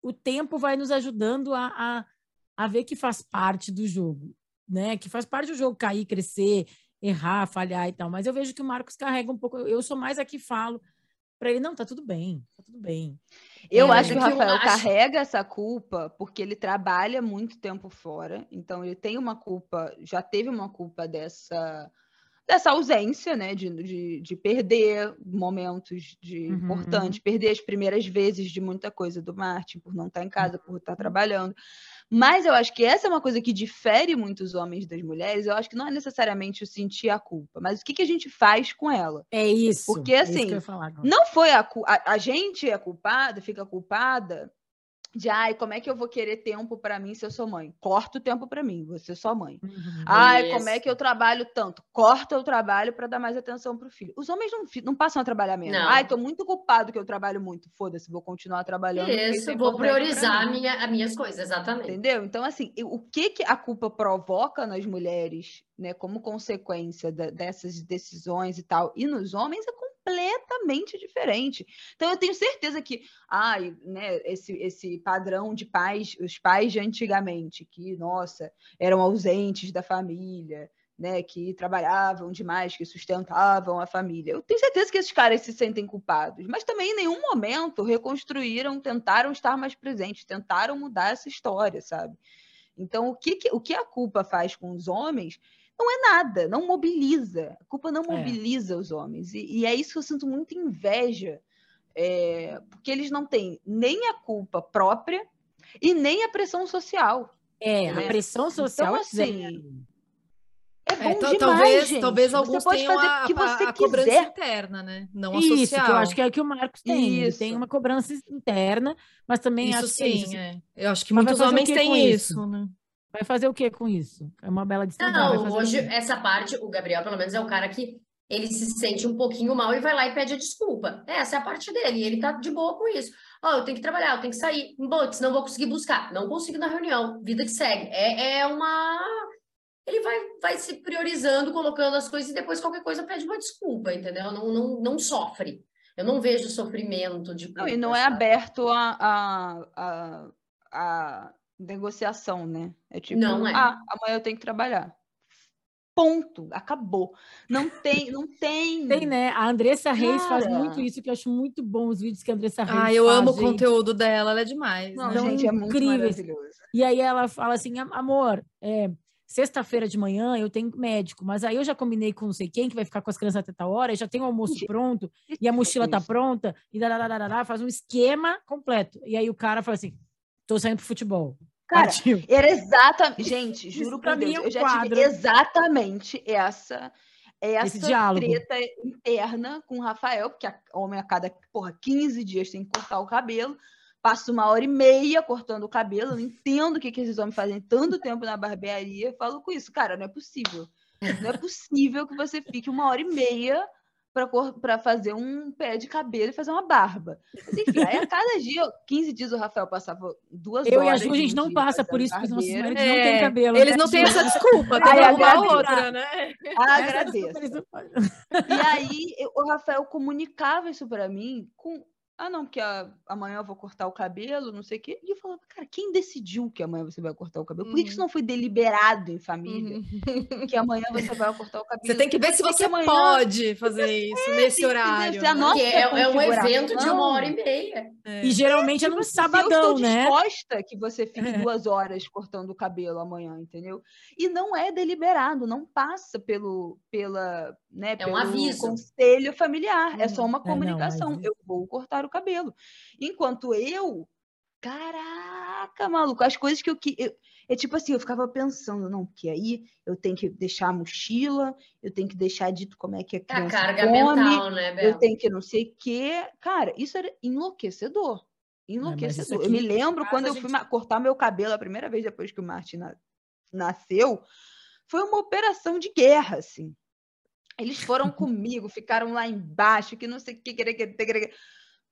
o tempo vai nos ajudando a, a, a ver que faz parte do jogo, né? Que faz parte do jogo cair, crescer, errar, falhar e tal. Mas eu vejo que o Marcos carrega um pouco. Eu sou mais aqui falo para ele não, tá tudo bem, tá tudo bem. Eu é, acho que o Rafael acho... carrega essa culpa porque ele trabalha muito tempo fora, então ele tem uma culpa, já teve uma culpa dessa dessa ausência, né, de, de, de perder momentos de uhum. importantes, perder as primeiras vezes de muita coisa do Martin por não estar em casa, por estar trabalhando. Mas eu acho que essa é uma coisa que difere muitos homens das mulheres. Eu acho que não é necessariamente o sentir a culpa, mas o que, que a gente faz com ela. É isso. Porque assim, é isso não foi a, a, a gente é culpada, fica culpada de ai, como é que eu vou querer tempo para mim se eu sou mãe? Corta o tempo para mim, você é sua mãe. Uhum, ai, isso. como é que eu trabalho tanto? Corta o trabalho para dar mais atenção pro filho. Os homens não, não passam a trabalhar menos. Não. Ai, tô muito culpado que eu trabalho muito. Foda-se, vou continuar trabalhando. Isso, vou priorizar minha, as minhas coisas, exatamente. Entendeu? Então, assim, o que, que a culpa provoca nas mulheres, né, como consequência da, dessas decisões e tal, e nos homens é completamente diferente. Então eu tenho certeza que, ai, né, esse, esse padrão de pais, os pais de antigamente, que, nossa, eram ausentes da família, né, que trabalhavam demais, que sustentavam a família. Eu tenho certeza que esses caras se sentem culpados, mas também em nenhum momento reconstruíram, tentaram estar mais presentes, tentaram mudar essa história, sabe? Então, o que, o que a culpa faz com os homens não é nada, não mobiliza. A culpa não é. mobiliza é. os homens. E, e, é isso que eu sinto muita inveja, é, porque eles não têm nem a culpa própria e nem a pressão social. É, né? a pressão então, social então, assim, é bom é, demais, talvez, gente. talvez alguns você tenham a, que você a, a cobrança interna, né? Não a isso, social. que eu acho que é o que o Marcos tem. Isso. Ele tem uma cobrança interna, mas também isso acho sim, que é isso. É. Eu acho que mas muitos homens têm isso, isso, né? Vai fazer o que com isso? É uma bela distância. Não, hoje essa parte, o Gabriel, pelo menos, é o cara que ele se sente um pouquinho mal e vai lá e pede a desculpa. Essa é a parte dele, ele tá de boa com isso. Ó, oh, eu tenho que trabalhar, eu tenho que sair. Putz, não vou conseguir buscar. Não consigo na reunião. Vida que segue. É, é uma. Ele vai, vai se priorizando, colocando as coisas e depois qualquer coisa pede uma desculpa, entendeu? Não, não, não sofre. Eu não vejo sofrimento de. Não, e não é aberto a, a, a, a negociação, né? É tipo, não é. ah, amanhã eu tenho que trabalhar. Ponto, acabou. Não tem, não tem. Tem, né? A Andressa Reis faz muito isso, que eu acho muito bom os vídeos que a Andressa Reis Ah, eu faz, amo gente. o conteúdo dela, ela é demais. Não, né? gente, é muito incríveis. maravilhoso. E aí ela fala assim, amor, é, sexta-feira de manhã eu tenho médico, mas aí eu já combinei com não sei quem que vai ficar com as crianças até tal hora, já tem o almoço gente, pronto, e a mochila tá pronta, e dararara, faz um esquema completo. E aí o cara fala assim, tô saindo pro futebol. Cara, era exatamente. Gente, juro Deus, é um eu já quadro. tive exatamente essa. Essa treta interna com o Rafael, porque a homem a cada porra, 15 dias tem que cortar o cabelo. Passo uma hora e meia cortando o cabelo. Não entendo o que, que esses homens fazem tanto tempo na barbearia. Falo com isso, cara, não é possível. Não é possível que você fique uma hora e meia para fazer um pé de cabelo e fazer uma barba. Mas, enfim, aí a cada dia, 15 dias o Rafael passava duas eu horas. Eu e a Ju, a gente não passa por isso, porque os nossos maridos é, não têm cabelo. Eles né? não têm essa desculpa, tem alguma outra, né? Agradeço. E aí o Rafael comunicava isso para mim com ah, não, porque a, amanhã eu vou cortar o cabelo, não sei o quê. E eu falava, cara, quem decidiu que amanhã você vai cortar o cabelo? Por que, isso uhum. não foi deliberado em família? Uhum. Que amanhã você vai cortar o cabelo. Você tem que ver se você amanhã... pode fazer isso é, nesse horário. Né? Nossa é, é, um evento de uma hora e meia. É. E geralmente é, tipo, é num assim, sabadão, né? Eu estou disposta que você fique é. duas horas cortando o cabelo amanhã, entendeu? E não é deliberado, não passa pelo, pela, né, é um aviso. conselho familiar. É só uma comunicação. Não, mas... Eu vou cortar o cabelo. Enquanto eu, caraca, maluco, as coisas que eu que é tipo assim, eu ficava pensando, não, porque aí eu tenho que deixar a mochila, eu tenho que deixar dito como é que a criança a carga come, mental, né, Bel? eu tenho que não sei o quê. Cara, isso era enlouquecedor. Enlouquecedor. É, aqui, eu me lembro quando eu fui gente... cortar meu cabelo a primeira vez depois que o Martin nasceu, foi uma operação de guerra, assim. Eles foram comigo, ficaram lá embaixo, que não sei o que, que, que, que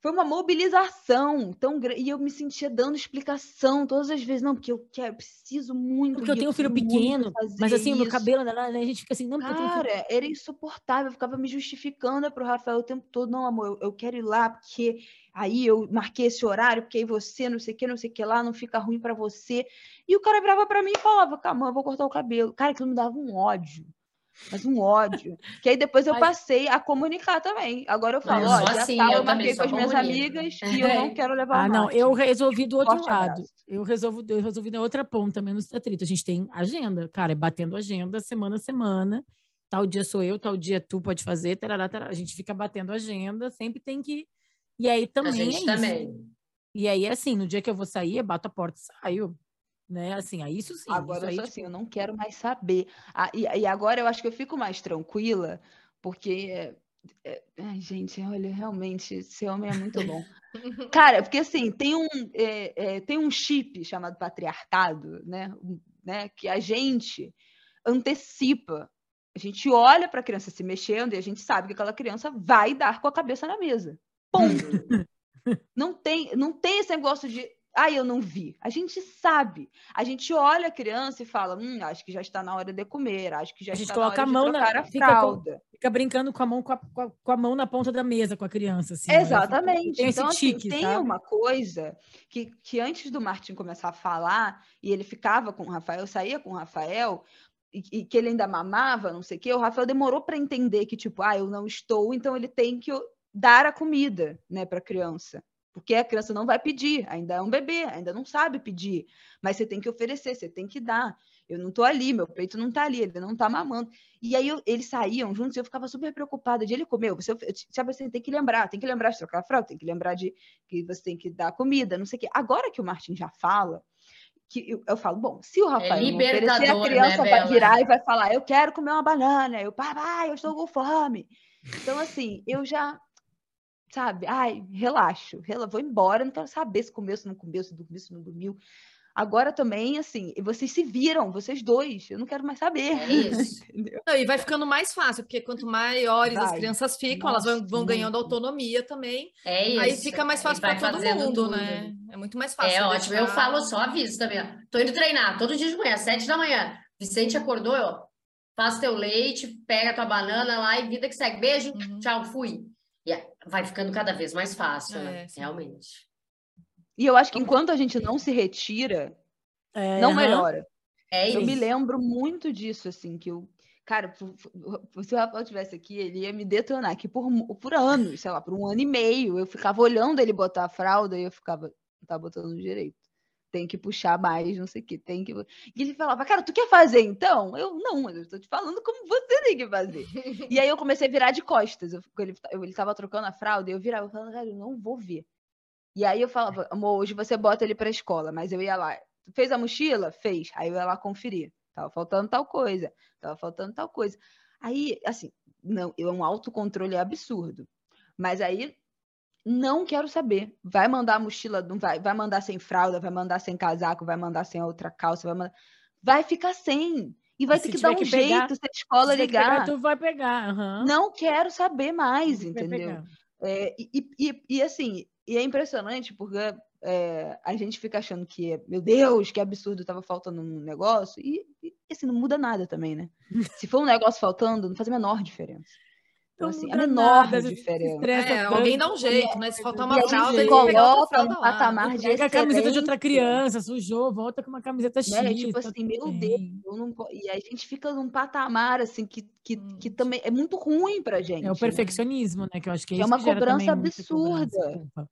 foi uma mobilização tão grande. E eu me sentia dando explicação todas as vezes. Não, porque eu quero, preciso muito. Porque eu tenho um filho pequeno, mas assim, o meu cabelo, né, a gente fica assim, não, porque Cara, eu tenho era insuportável. Eu ficava me justificando para o Rafael o tempo todo. Não, amor, eu, eu, quero ir lá, porque aí eu marquei esse horário, porque aí você, não sei o que, não sei o que lá, não fica ruim para você. E o cara virava para mim e falava, calma, eu vou cortar o cabelo. Cara, aquilo me dava um ódio mas um ódio. Que aí depois eu passei a comunicar também. Agora eu falo, ó, já assim, tá, eu, marquei com as minhas amigas e eu não quero levar Ah, não, eu resolvi do outro Forte lado. Abraço. Eu resolvi, eu resolvi na outra ponta, menos atrito. A gente tem agenda, cara, é batendo agenda semana a semana. Tal dia sou eu, tal dia tu pode fazer, tarará, tarará. a gente fica batendo agenda, sempre tem que. E aí também. A gente é também. Isso. E aí, assim, no dia que eu vou sair, eu bato a porta e saio né? Assim, aí isso sim. Agora isso eu sou assim, eu não quero mais saber. Ah, e, e, agora eu acho que eu fico mais tranquila, porque. É, ai, gente, olha, realmente, esse homem é muito bom. Cara, porque assim, tem um, é, é, tem um chip chamado patriarcado, né? né? Que a gente antecipa. A gente olha para a criança se mexendo e a gente sabe que aquela criança vai dar com a cabeça na mesa. Ponto. não tem, não tem esse negócio de ah, eu não vi. A gente sabe. A gente olha a criança e fala: hum, acho que já está na hora de comer, acho que já está na hora a mão de trocar na, a fralda. Fica, fica, brincando com a mão com a, com a, mão na ponta da mesa com a criança. Assim, Exatamente. Tem então, assim, tique, tem sabe? uma coisa que, que antes do Martin começar a falar, e ele ficava com o Rafael, saía com o Rafael, e, e, que ele ainda mamava, não sei o quê, o Rafael demorou para entender que, tipo, ah, eu não estou, então ele tem que dar a comida, né, para a criança. Porque a criança não vai pedir, ainda é um bebê, ainda não sabe pedir. Mas você tem que oferecer, você tem que dar. Eu não estou ali, meu peito não está ali, ele não está mamando. E aí eu, eles saíam juntos e eu ficava super preocupada de ele comer. Você, sabe, você tem que lembrar, tem que lembrar de trocar a fralda, tem que lembrar de que você tem que dar comida, não sei o quê. Agora que o Martin já fala, que eu, eu falo, bom, se o é Rafael é oferecer, a né, criança né, vai virar e vai falar, eu quero comer uma banana. Eu, papai, eu estou com fome. Então, assim, eu já sabe? Ai, relaxo, rela, vou embora, não quero saber se comeu, se não comeu, se dormiu, se não dormiu. Agora também, assim, vocês se viram, vocês dois, eu não quero mais saber. É isso. não, e vai ficando mais fácil, porque quanto maiores vai. as crianças ficam, Nossa, elas vão, vão ganhando autonomia também. É isso. Aí fica mais fácil para todo mundo, tudo. né? É muito mais fácil. É ótimo, deixar... eu falo só aviso também. Ó. Tô indo treinar todo dia de manhã, sete da manhã. Vicente acordou, ó, faz teu leite, pega tua banana lá e vida que segue. Beijo, uhum. tchau, fui. E vai ficando cada vez mais fácil, é, né? Realmente. E eu acho que enquanto a gente não se retira, é, não melhora. É eu me lembro muito disso, assim, que eu. Cara, se o Rafael tivesse aqui, ele ia me detonar, que por, por anos, sei lá, por um ano e meio, eu ficava olhando ele botar a fralda e eu ficava, não tá botando direito tem que puxar mais, não sei o que, tem que. E ele falava, cara, tu quer fazer então? Eu, não, eu estou te falando como você tem que fazer. e aí eu comecei a virar de costas. Eu, ele, eu, ele tava trocando a fralda e eu virava, eu falava, cara, eu não vou ver. E aí eu falava, amor, hoje você bota ele pra escola, mas eu ia lá. Fez a mochila? Fez. Aí eu ia lá conferir. Tava faltando tal coisa, tava faltando tal coisa. Aí, assim, não, é um autocontrole absurdo. Mas aí não quero saber. Vai mandar a mochila, vai, vai mandar sem fralda, vai mandar sem casaco, vai mandar sem outra calça, vai mandar... vai ficar sem. E vai e ter que dar um que jeito pegar, se a escola se ligar. Pegar, tu vai pegar. Uhum. Não quero saber mais, entendeu? É, e, e, e, assim, e é impressionante porque é, a gente fica achando que, meu Deus, que absurdo, estava faltando um negócio, e, e assim, não muda nada também, né? Se for um negócio faltando, não faz a menor diferença. Então, assim, a menor nada, diferença. É, alguém dá um jeito, né? Se faltar uma fralda, ele coloca um patamar de Pega a camiseta de outra criança, sujou, volta com uma camiseta X. Né? Tipo assim, meu Deus, não... e a gente fica num patamar, assim, que, que, hum. que também é muito ruim pra gente. É o né? perfeccionismo, né? Que eu acho que é, que é uma cobrança absurda. Cobrança,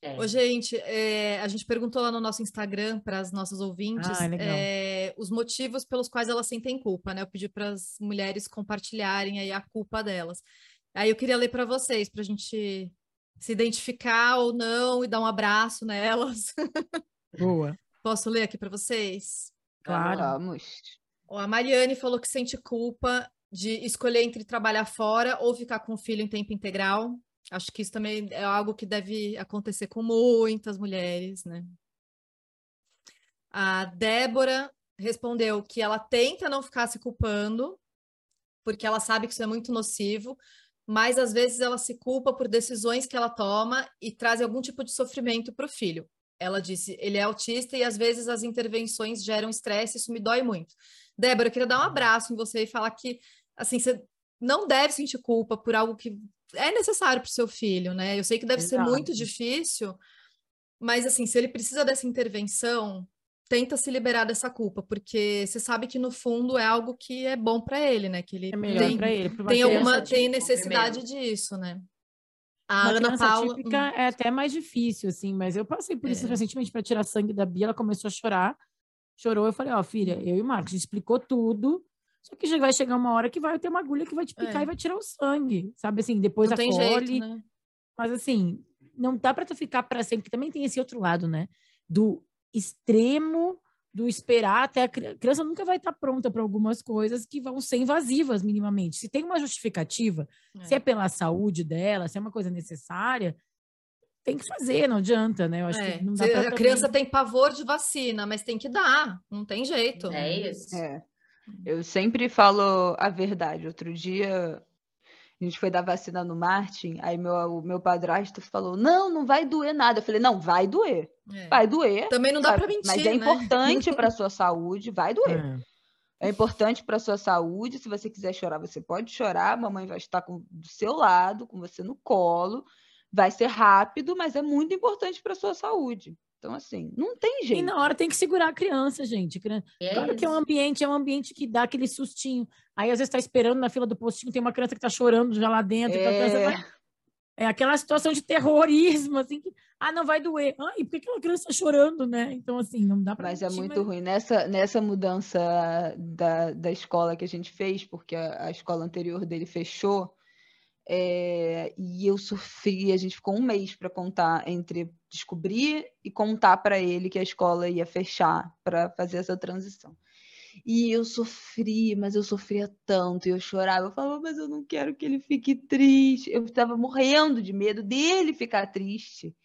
é. Ô, gente, é, a gente perguntou lá no nosso Instagram para as nossas ouvintes ah, é, os motivos pelos quais elas sentem culpa, né? Eu pedi para as mulheres compartilharem aí a culpa delas. Aí eu queria ler para vocês, para a gente se identificar ou não e dar um abraço nelas. Boa. Posso ler aqui para vocês? Claro. Vamos. A Mariane falou que sente culpa de escolher entre trabalhar fora ou ficar com o filho em tempo integral. Acho que isso também é algo que deve acontecer com muitas mulheres, né? A Débora respondeu que ela tenta não ficar se culpando, porque ela sabe que isso é muito nocivo, mas às vezes ela se culpa por decisões que ela toma e traz algum tipo de sofrimento para o filho. Ela disse, ele é autista e às vezes as intervenções geram estresse, isso me dói muito. Débora, eu queria dar um abraço em você e falar que, assim, você não deve sentir culpa por algo que é necessário para o seu filho, né? Eu sei que deve Exato. ser muito difícil, mas assim, se ele precisa dessa intervenção, tenta se liberar dessa culpa, porque você sabe que no fundo é algo que é bom para ele, né? Que ele é melhor tem, ele, tem alguma tem necessidade disso, né? A Uma Ana Paula típica hum. é até mais difícil assim, mas eu passei por isso é. recentemente para tirar sangue da Bia, ela começou a chorar. Chorou, eu falei: "Ó, oh, filha, eu e o Marcos explicou tudo. Só que já vai chegar uma hora que vai ter uma agulha que vai te picar é. e vai tirar o sangue, sabe assim, depois não a tem cole. Jeito, né? Mas assim, não dá para tu ficar para sempre, porque também tem esse outro lado, né? Do extremo do esperar até a criança nunca vai estar pronta para algumas coisas que vão ser invasivas minimamente. Se tem uma justificativa, é. se é pela saúde dela, se é uma coisa necessária, tem que fazer, não adianta, né? Eu acho é. que não dá pra A criança tem pavor de vacina, mas tem que dar, não tem jeito. É isso. É. Eu sempre falo a verdade. Outro dia a gente foi dar vacina no Martin, aí meu, meu padrasto falou: Não, não vai doer nada. Eu falei: Não, vai doer. É. Vai doer. Também não dá para mentir. Mas é né? importante para sua saúde, vai doer. É, é importante para sua saúde. Se você quiser chorar, você pode chorar. A mamãe vai estar com, do seu lado, com você no colo. Vai ser rápido, mas é muito importante para sua saúde. Então, assim, não tem jeito. E na hora tem que segurar a criança, gente. É claro isso. que é um ambiente, é um ambiente que dá aquele sustinho. Aí, às vezes, está esperando na fila do postinho, tem uma criança que está chorando já lá dentro. É... Vai... é aquela situação de terrorismo, assim, que, ah, não vai doer. Ah, e por que aquela criança está chorando, né? Então, assim, não dá para Mas é muito mas... ruim. Nessa, nessa mudança da, da escola que a gente fez, porque a, a escola anterior dele fechou, é, e eu sofri, a gente ficou um mês para contar entre descobrir e contar para ele que a escola ia fechar para fazer essa transição. E eu sofri, mas eu sofria tanto, eu chorava, eu falava, mas eu não quero que ele fique triste. Eu estava morrendo de medo dele ficar triste.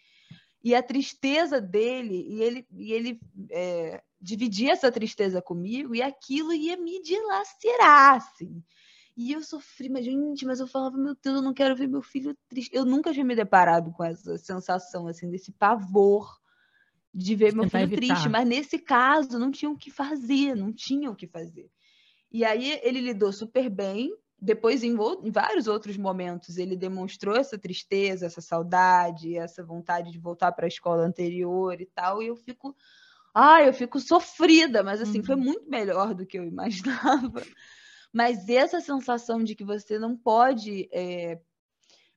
E a tristeza dele, e ele, e ele é, dividia essa tristeza comigo, e aquilo ia me dilacerar, assim. E eu sofri, mas gente, mas eu falava, meu Deus, eu não quero ver meu filho triste. Eu nunca tinha me deparado com essa sensação, assim, desse pavor de ver meu filho evitar. triste. Mas nesse caso, não tinha o que fazer, não tinha o que fazer. E aí ele lidou super bem. Depois, em, em vários outros momentos, ele demonstrou essa tristeza, essa saudade, essa vontade de voltar para a escola anterior e tal. E eu fico ah, eu fico sofrida, mas assim, uhum. foi muito melhor do que eu imaginava. Mas essa sensação de que você não pode é,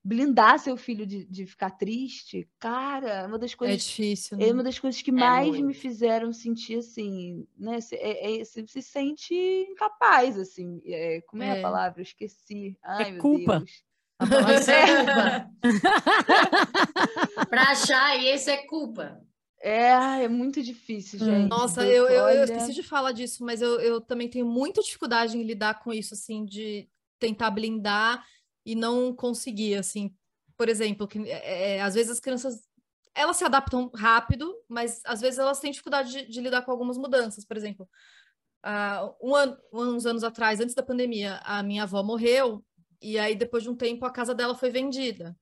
blindar seu filho de, de, ficar triste, cara, é uma das é coisas. É difícil. Né? É uma das coisas que é mais muito. me fizeram sentir assim, né? Você, é, é, se sente incapaz, assim. É, como é, a palavra? Eu esqueci. Ai, é culpa. Deus. É culpa. Para achar esse é culpa. É, é muito difícil, gente. Nossa, eu, eu, eu, esqueci de falar disso, mas eu, eu também tenho muita dificuldade em lidar com isso, assim, de tentar blindar e não conseguir, assim. Por exemplo, que, é, é, às vezes as crianças elas se adaptam rápido, mas às vezes elas têm dificuldade de, de lidar com algumas mudanças. Por exemplo, uh, um ano, uns anos atrás, antes da pandemia, a minha avó morreu, e aí depois de um tempo a casa dela foi vendida.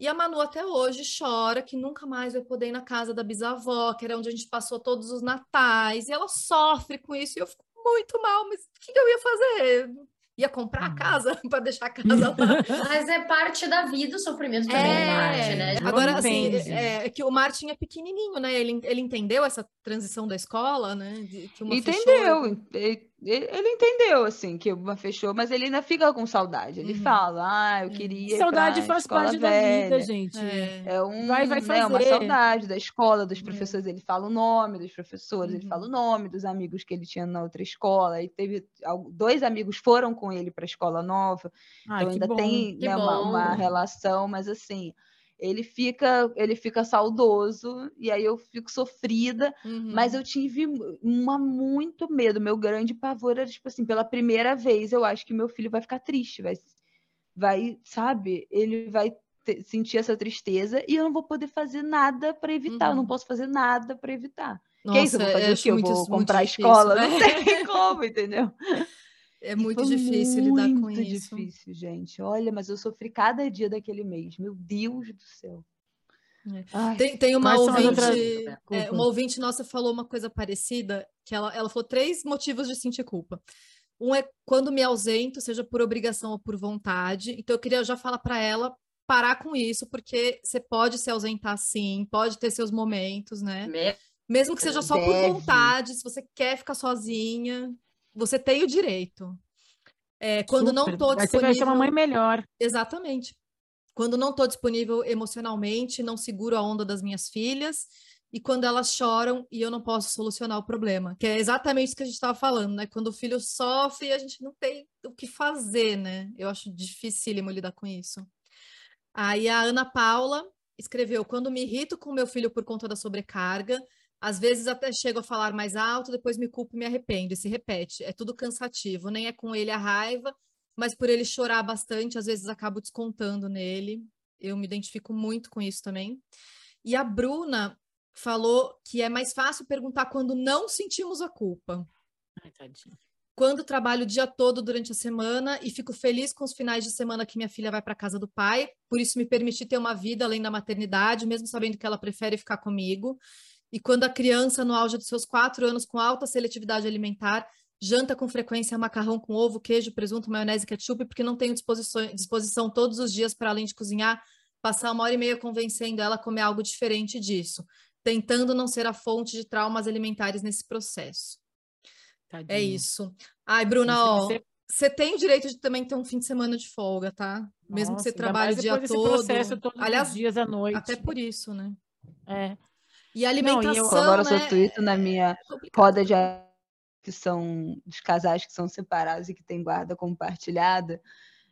E a Manu até hoje chora que nunca mais vai poder ir na casa da bisavó, que era onde a gente passou todos os natais. E ela sofre com isso. E eu fico muito mal, mas o que eu ia fazer? Ia comprar a uhum. casa para deixar a casa lá. Mas é parte da vida, o sofrimento também é, né? Agora, assim, é, é, que o Martin é pequenininho, né? Ele, ele entendeu essa transição da escola, né? De, entendeu. Fechou ele entendeu, assim, que uma fechou, mas ele ainda fica com saudade. Ele uhum. fala, ah, eu queria. Saudade faz parte velha. da vida, gente. É, é um, vai, vai fazer. Né, uma saudade da escola, dos professores. Ele fala o nome dos professores, uhum. ele fala o nome dos amigos que ele tinha na outra escola. E teve dois amigos foram com ele para a escola nova. Ah, então ainda bom. tem né, uma, uma relação, mas assim ele fica ele fica saudoso e aí eu fico sofrida, uhum. mas eu tive uma muito medo, meu grande pavor era tipo assim, pela primeira vez eu acho que meu filho vai ficar triste, vai vai, sabe? Ele vai ter, sentir essa tristeza e eu não vou poder fazer nada para evitar, uhum. eu não uhum. posso fazer nada para evitar. Nossa, que é isso? Eu vou fazer o quê? Eu vou comprar a escola? Né? Não tem como, entendeu? É muito difícil lidar com muito isso. Muito difícil, gente. Olha, mas eu sofri cada dia daquele mês. Meu Deus do céu. É. Tem, tem, uma ouvinte, outras... é, uma ouvinte nossa falou uma coisa parecida, que ela, ela falou três motivos de sentir culpa. Um é quando me ausento, seja por obrigação ou por vontade. Então eu queria já falar para ela parar com isso, porque você pode se ausentar sim, pode ter seus momentos, né? Mesmo que seja só Deve. por vontade, se você quer ficar sozinha, você tem o direito. É, quando Super. não estou disponível... Você vai ser uma mãe melhor. Exatamente. Quando não estou disponível emocionalmente, não seguro a onda das minhas filhas, e quando elas choram e eu não posso solucionar o problema, que é exatamente isso que a gente estava falando, né? Quando o filho sofre, a gente não tem o que fazer, né? Eu acho dificílimo lidar com isso. Aí a Ana Paula escreveu: quando me irrito com meu filho por conta da sobrecarga, às vezes até chego a falar mais alto, depois me culpo e me arrependo, e se repete. É tudo cansativo, nem é com ele a raiva, mas por ele chorar bastante, às vezes acabo descontando nele. Eu me identifico muito com isso também. E a Bruna falou que é mais fácil perguntar quando não sentimos a culpa. Ai, tadinha. Quando trabalho o dia todo durante a semana e fico feliz com os finais de semana que minha filha vai para casa do pai, por isso me permitir ter uma vida além da maternidade, mesmo sabendo que ela prefere ficar comigo. E quando a criança, no auge dos seus quatro anos, com alta seletividade alimentar, janta com frequência macarrão com ovo, queijo, presunto, maionese e ketchup, porque não tenho disposição, disposição todos os dias para além de cozinhar, passar uma hora e meia convencendo ela a comer algo diferente disso, tentando não ser a fonte de traumas alimentares nesse processo. É Tadinha. É isso. Ai, Bruna, ó, você tem o direito de também ter um fim de semana de folga, tá? Mesmo Nossa, que você trabalhe o dia todo. Processo todos Aliás, os dias à noite. Até por isso, né? É. E alimentação, Não, e eu, agora né? eu sou Twitter na minha roda de que são dos casais que são separados e que têm guarda compartilhada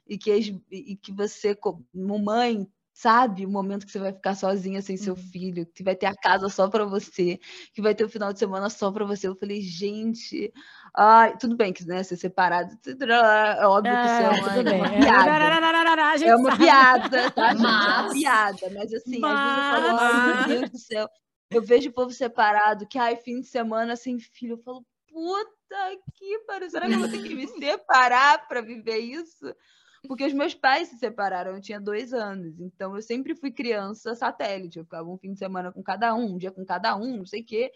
e que, e que você, como mãe, sabe o momento que você vai ficar sozinha sem seu uhum. filho, que vai ter a casa só para você, que vai ter o final de semana só para você. Eu falei, gente, ai, tudo bem que né, ser separado, é óbvio que isso é uma, é uma piada. É uma piada, tá? Mas... É uma piada, mas assim, mas... às vezes eu falo, ai, meu Deus do céu, eu vejo o povo separado, que ai, fim de semana sem filho. Eu falo, puta que pariu, será que eu vou ter que me separar para viver isso? Porque os meus pais se separaram, eu tinha dois anos. Então eu sempre fui criança satélite. Eu ficava um fim de semana com cada um, um dia com cada um, não sei o quê.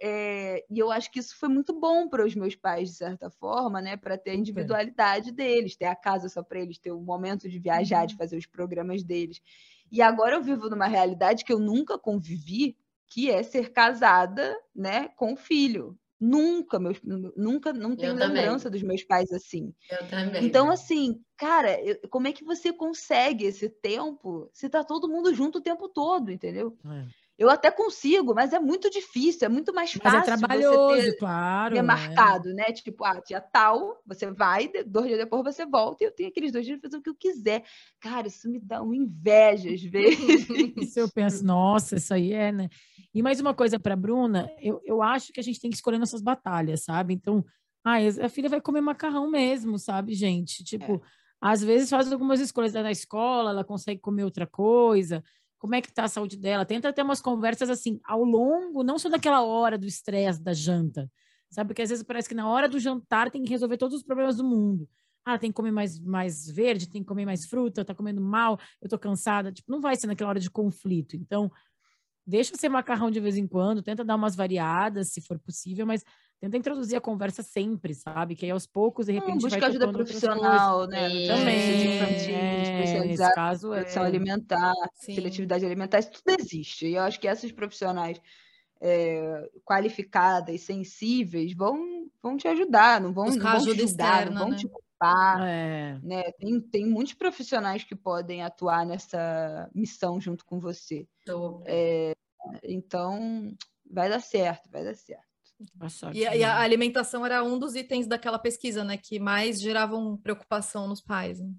É, e eu acho que isso foi muito bom para os meus pais, de certa forma, né? Para ter a individualidade deles, ter a casa só para eles, ter o momento de viajar, de uhum. fazer os programas deles. E agora eu vivo numa realidade que eu nunca convivi, que é ser casada, né, com filho. Nunca, meus, nunca, não tenho lembrança dos meus pais assim. Eu também. Então, assim, cara, eu, como é que você consegue esse tempo se tá todo mundo junto o tempo todo, entendeu? É. Eu até consigo, mas é muito difícil, é muito mais fácil. Mas é trabalhoso, você ter claro. Demarcado, é. né? Tipo, ah, dia tal, você vai, dois dias depois você volta e eu tenho aqueles dois dias para fazer o que eu quiser. Cara, isso me dá uma inveja às vezes. isso eu penso, nossa, isso aí é, né? E mais uma coisa para Bruna, eu, eu acho que a gente tem que escolher nossas batalhas, sabe? Então, ah, a filha vai comer macarrão mesmo, sabe, gente? Tipo, é. às vezes faz algumas escolhas na escola, ela consegue comer outra coisa como é que está a saúde dela. Tenta ter umas conversas assim, ao longo, não só daquela hora do estresse da janta, sabe? Porque às vezes parece que na hora do jantar tem que resolver todos os problemas do mundo. Ah, tem que comer mais, mais verde, tem que comer mais fruta, tá comendo mal, eu tô cansada. Tipo, não vai ser naquela hora de conflito. Então, deixa ser macarrão de vez em quando, tenta dar umas variadas, se for possível, mas tenta introduzir a conversa sempre, sabe? Que aí aos poucos, de repente, busca vai ajuda profissional, né? Também, infantil, é, nesse caso, é. alimentar, Sim. seletividade alimentar, isso tudo existe. E eu acho que essas profissionais é, qualificadas, sensíveis, vão, vão te ajudar, não vão, não vão te ajudar, externa, não vão né? te culpar. É. Né? Tem, tem muitos profissionais que podem atuar nessa missão junto com você. É, então, vai dar certo, vai dar certo. E, e, a alimentação era um dos itens daquela pesquisa, né? Que mais geravam preocupação nos pais. Né?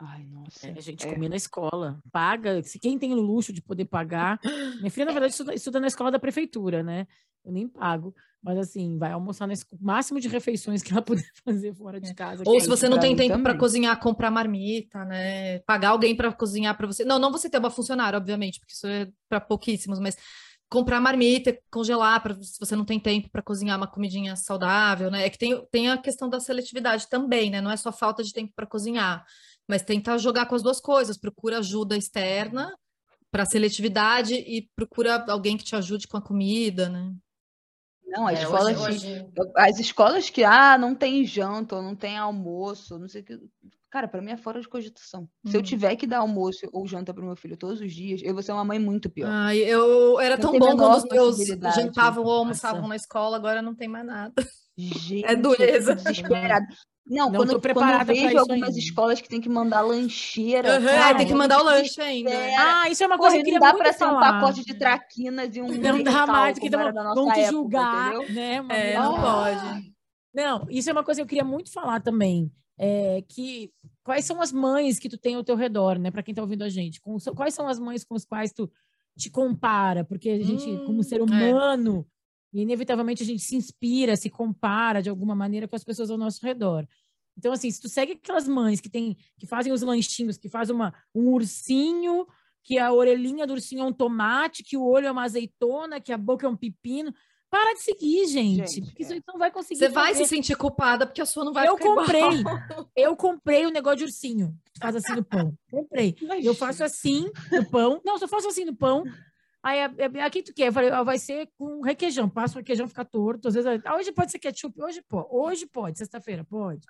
Ai, nossa. É, a gente é. comia na escola. Paga. Se quem tem o luxo de poder pagar. Minha filha, na verdade, estuda, estuda, na escola da prefeitura, né? Eu nem pago. Mas assim, vai almoçar no máximo de refeições que ela puder fazer fora de é. casa. Ou se você não tem tempo para cozinhar, comprar marmita, né? Pagar alguém para cozinhar para você. Não, não você ter uma funcionária, obviamente, porque isso é para pouquíssimos, mas comprar marmita, congelar, para se você não tem tempo para cozinhar uma comidinha saudável, né? É que tem, tem a questão da seletividade também, né? Não é só falta de tempo para cozinhar, mas tenta jogar com as duas coisas, procura ajuda externa para seletividade e procura alguém que te ajude com a comida, né? Não, as, é, escolas hoje, hoje... as escolas que ah, não tem janta, ou não tem almoço, não sei o que. Cara, para mim é fora de cogitação. Se eu uhum. tiver que dar almoço ou janta para meu filho todos os dias, eu vou ser uma mãe muito pior. Ai, eu era tão bom quando os meus jantavam ou almoçavam Nossa. na escola, agora não tem mais nada. Gente, é dureza. Desesperado. Não, não quando, quando eu vejo algumas ainda. escolas que tem que mandar lancheira. Uhum, cara, tem que mandar o lanche ainda. Ah, isso é uma coisa que não dá para ser um pacote de traquinas e um. Não dá mais, que vão te julgar, época, né? É, não pode. Não, isso é uma coisa que eu queria muito falar também é, que quais são as mães que tu tem ao teu redor, né? Para quem está ouvindo a gente, com, quais são as mães com as quais tu te compara? Porque a gente, hum, como ser é. humano, é. inevitavelmente a gente se inspira, se compara de alguma maneira com as pessoas ao nosso redor. Então, assim, se tu segue aquelas mães que tem, que fazem os lanchinhos, que fazem uma, um ursinho, que a orelhinha do ursinho é um tomate, que o olho é uma azeitona, que a boca é um pepino, para de seguir, gente, gente porque é. você não vai conseguir. Você vai se sentir culpada porque a sua não vai Eu comprei. Eu comprei o negócio de ursinho. Faz assim no pão. Comprei. Eu faço assim no pão. Não, só faço assim no pão. Aí, aqui tu quer? Eu falei, vai ser com requeijão. Passo o requeijão, fica torto. Às vezes, ah, hoje pode ser ketchup, hoje pode. Hoje pode, sexta-feira, pode.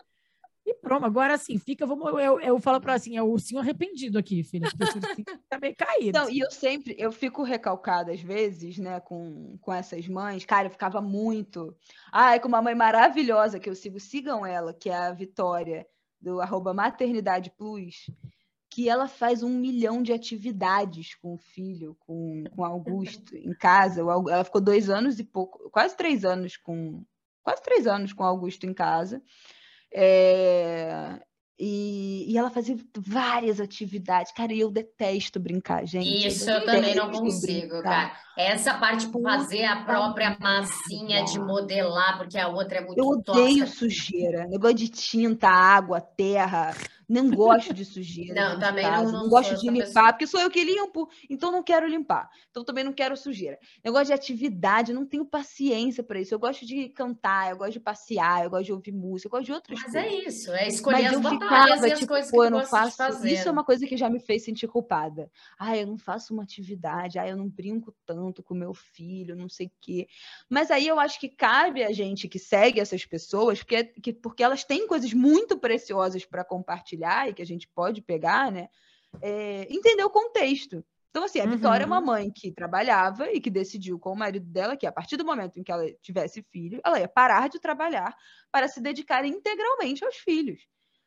E pronto, agora assim, fica, vamos, eu, eu falo para assim, é o ursinho arrependido aqui, filha, ursinho tá meio caído. Não, e eu sempre, eu fico recalcada às vezes, né, com, com essas mães, cara, eu ficava muito, é com uma mãe maravilhosa que eu sigo, sigam ela, que é a Vitória, do arroba Maternidade Plus, que ela faz um milhão de atividades com o filho, com, com Augusto, em casa, ela ficou dois anos e pouco, quase três anos com, quase três anos com Augusto em casa, é, e, e, ela fazia várias atividades. Cara, eu detesto brincar, gente. Isso eu, eu também não consigo, brincar. cara. Essa parte, tipo, fazer a própria massinha de modelar, porque a outra é muito Eu odeio tosca. sujeira. Negócio de tinta, água, terra. Não gosto de sujeira. Não, também não, não, não gosto de limpar, pessoa. porque sou eu que limpo, então não quero limpar. Então também não quero sujeira. Negócio de atividade, não tenho paciência para isso. Eu gosto de cantar, eu gosto de passear, eu gosto de ouvir música, eu gosto de outras Mas coisas. Mas é isso, é escolher Mas as eu ficava, tipo, coisas pô, eu não faço. Isso é uma coisa que já me fez sentir culpada. Ah, eu não faço uma atividade, ah, eu não brinco tanto com meu filho, não sei o quê. Mas aí eu acho que cabe a gente que segue essas pessoas, porque, que, porque elas têm coisas muito preciosas para compartilhar compartilhar e que a gente pode pegar, né? É, entender o contexto. Então, assim, a uhum. Vitória é uma mãe que trabalhava e que decidiu com o marido dela que a partir do momento em que ela tivesse filho, ela ia parar de trabalhar para se dedicar integralmente aos filhos.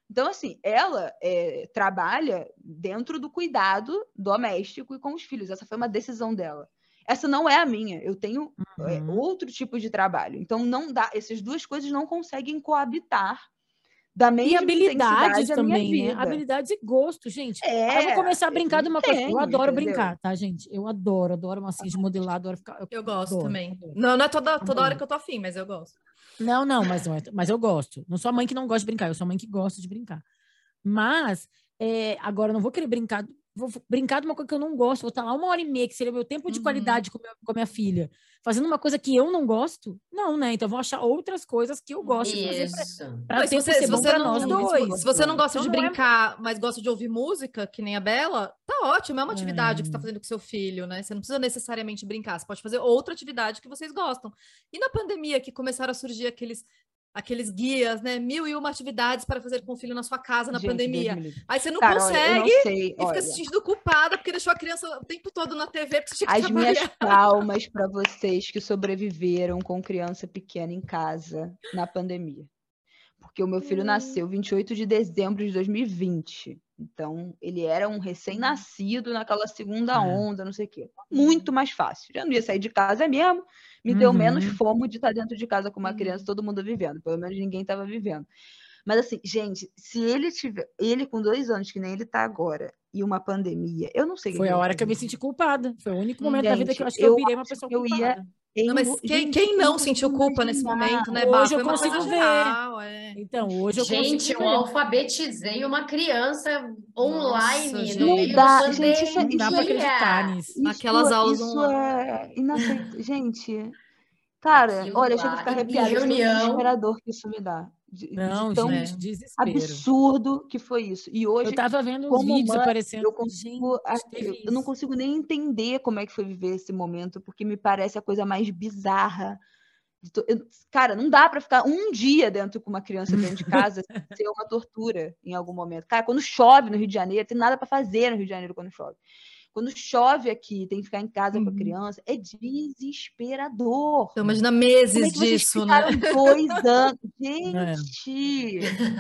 Então, assim, ela é, trabalha dentro do cuidado doméstico e com os filhos. Essa foi uma decisão dela. Essa não é a minha. Eu tenho é, uhum. é, outro tipo de trabalho. Então, não dá. Essas duas coisas não conseguem coabitar da mesma e habilidades também, né? Habilidades e gosto, gente. É, eu vou começar a brincar de uma coisa. Eu adoro entendeu? brincar, tá, gente? Eu adoro, adoro massinha de modelar, adoro ficar. Eu, eu gosto adoro, também. Adoro. Não, não é toda, toda hora que eu tô afim, mas eu gosto. Não, não, mas, é, mas eu gosto. Não sou a mãe que não gosta de brincar, eu sou a mãe que gosta de brincar. Mas é, agora eu não vou querer brincar vou brincar de uma coisa que eu não gosto, vou estar lá uma hora e meia, que seria meu tempo de uhum. qualidade com, meu, com a minha filha, fazendo uma coisa que eu não gosto, não, né? Então vou achar outras coisas que eu gosto Isso. de fazer para ter você, se você não, nós dois. Se você não gosta então, de é brincar, é... mas gosta de ouvir música, que nem a Bela, tá ótimo, é uma atividade é. que você tá fazendo com seu filho, né? Você não precisa necessariamente brincar, você pode fazer outra atividade que vocês gostam. E na pandemia que começaram a surgir aqueles aqueles guias, né? Mil e uma atividades para fazer com o filho na sua casa na Gente, pandemia. Aí você não Cara, consegue não sei, e fica se sentindo culpada porque deixou a criança o tempo todo na TV porque você tinha que As trabalhar. minhas palmas para vocês que sobreviveram com criança pequena em casa na pandemia. Porque o meu filho hum. nasceu 28 de dezembro de 2020. Então, ele era um recém-nascido naquela segunda é. onda, não sei o quê. Muito mais fácil. Já não ia sair de casa mesmo me uhum. deu menos uhum. fomo de estar dentro de casa com uma criança, uhum. todo mundo vivendo. Pelo menos ninguém estava vivendo. Mas assim, gente, se ele tiver, ele com dois anos, que nem ele está agora, e uma pandemia, eu não sei. Foi a hora que eu me senti culpada. Foi o único momento gente, da vida que eu acho que eu, eu virei uma pessoa eu culpada. Ia, Não, mas quem, Gente, quem eu não sentiu consigo culpa nesse momento, né, Hoje Bá? eu uma coisa consigo ver. geral, é. Então, hoje eu Gente, consigo eu ver. alfabetizei uma criança online Nossa, no meio Não dá, da gente, isso é- Não dá pra acreditar nisso. Isso- Aquelas aulas Isso online. é inaceitável. Gente, cara, Aquilo olha, lá. chega a ficar arrepiada. reunião. desesperador que isso me dá. De, de Não, tão gente, desespero. absurdo que foi isso. E hoje Eu tava vendo vídeos mãe, aparecendo. eu consigo, gente, eu, eu não consigo nem entender como é que foi viver esse momento, porque me parece a coisa mais bizarra. de eu- cara, não dá para ficar um dia dentro com uma criança dentro de casa ser uma tortura em algum momento. Cara, quando chove no Rio de Janeiro, tem nada para fazer no Rio de Janeiro quando chove. Quando chove aqui, tem que ficar em casa com a Uhum. criança, é desesperador. Então, imagina Como é meses que vocês disso, né? dois anos? É. Gente,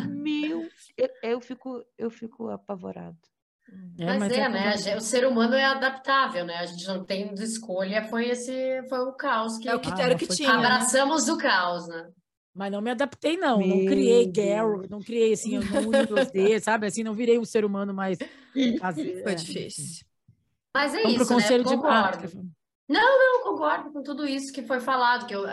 meu, eu, eu fico, eu fico apavorado. É, Mas é, como- né? gente- O ser humano é adaptável, né? A gente não tem escolha, foi esse, foi o caos que É o que, Ah, era o mas que tinha. né? abraçamos o caos, né? Mas não me adaptei, não. não Meu criei Deus. Gary, não criei assim, eu não uni dedos, sabe? Assim, não virei um ser humano mais. Foi É, difícil. Mas é Vamos isso, né? conselho de ah, Concordo. Eu concordo com tudo isso que foi falado, que eu,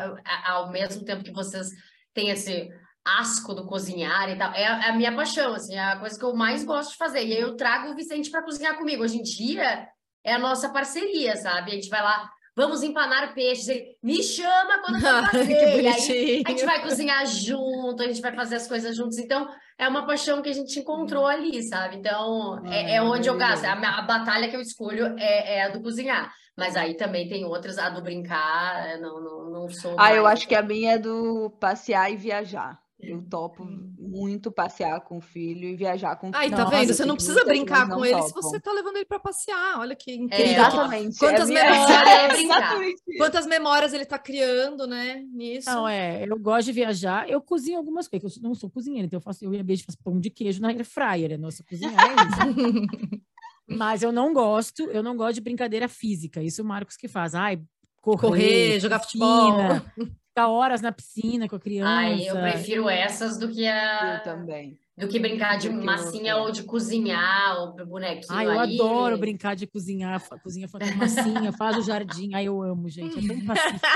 ao mesmo tempo que vocês têm esse asco do cozinhar e tal, é a, é a minha paixão, assim, é a coisa que eu mais gosto de fazer. E aí eu trago o Vicente para cozinhar comigo. Hoje em dia é a nossa parceria, sabe? A gente vai lá, vamos empanar peixes. Ele me chama quando eu fazer. Aí a gente vai cozinhar junto, a gente vai fazer as coisas juntos. Então, é uma paixão que a gente encontrou ali, sabe? Então, é, é onde eu gasto. A, a batalha que eu escolho é, é a do cozinhar. Mas aí também tem outras, a do brincar, é, não, não, não sou Ah, eu mais- acho que a minha é do passear e viajar. Eu topo Hum. Muito passear com o filho e viajar com o Aí, filho. tá vendo? Você não precisa brincar com ele se você tá levando ele pra passear. Olha que É, incrível. Exatamente. Quantas é a memórias- É brincar. Exatamente. Quantas memórias ele tá criando, né? Nisso. Não, é, eu gosto de viajar, eu cozinho algumas coisas, eu não sou cozinheira, então eu faço, eu e a Beijo faço pão de queijo na air fryer, é nossa cozinhar é isso. Mas eu não gosto, eu não gosto de brincadeira física, isso o Marcos que faz, ai, correr, Correr, jogar futebol. piscina, ficar horas na piscina com a criança. Ai, eu prefiro essas do que a Eu também. do que brincar de massinha ou de cozinhar ou bonequinho Ai, eu aí. adoro brincar de cozinhar, cozinha fazendo massinha, faz o jardim, ai, eu amo, gente, é tão pacífico.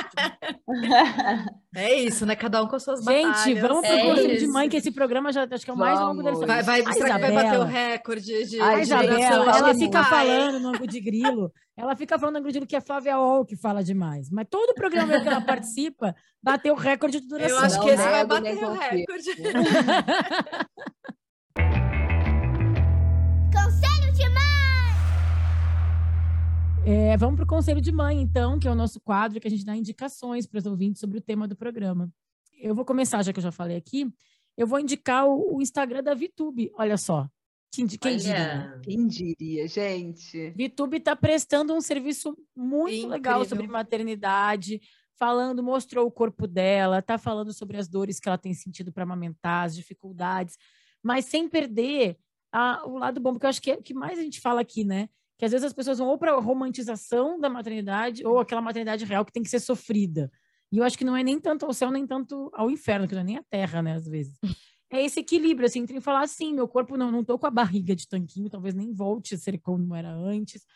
É isso, né? Cada um com as suas Gente, batalhas. vamos pro É conselho de mãe, que esse programa já acho que é o mais longo da Vamos. Vai, vai, A será que vai bater o recorde de, Ai, de gente, duração? Isabela, Acho ela que fica falando no ângulo de grilo, ela fica falando grilo que é a Flávia Ol que fala demais. Mas todo programa que ela participa bateu o recorde de duração. Eu acho que esse vai bater o recorde. Conselho de mãe! É, vamos para o Conselho de Mãe, então, que é o nosso quadro que a gente dá indicações para os ouvintes sobre o tema do programa. Eu vou começar, já que eu já falei aqui, eu vou indicar o, o Instagram da VTube. Olha só. Quem, quem diria? Olha, Quem diria, gente? VTube está prestando um serviço muito legal Incrível. sobre maternidade, falando, mostrou o corpo dela, está falando sobre as dores que ela tem sentido para amamentar, as dificuldades, mas sem perder a- o lado bom, porque eu acho que é o que mais a gente fala aqui, né? Que às vezes as pessoas vão ou para a romantização da maternidade ou aquela maternidade real que tem que ser sofrida. E eu acho que não é nem tanto ao céu, nem tanto ao inferno, que não é nem a terra, né, às vezes. É esse equilíbrio, assim, entre falar assim, meu corpo não, não tô com a barriga de tanquinho, talvez nem volte a ser como era antes.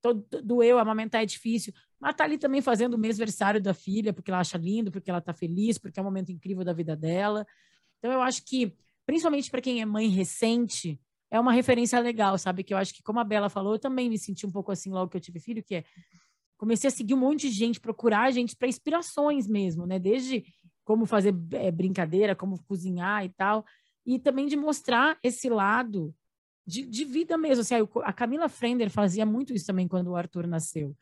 Tô, do- doeu, amamentar é difícil. Mas tá ali também fazendo o mêsversário da filha, porque ela acha lindo, porque ela tá feliz, porque é um momento incrível da vida dela. Então eu acho que, principalmente para quem é mãe recente, é uma referência legal, sabe? Que eu acho que, como a Bela falou, eu também me senti um pouco assim logo que eu tive filho, que é comecei a seguir um monte de gente, procurar gente para inspirações mesmo, né? Desde como fazer eh, brincadeira, como cozinhar e tal, e também de mostrar esse lado de, de vida mesmo. Assim, a- a Camila Frender fazia muito isso também quando o Arthur nasceu,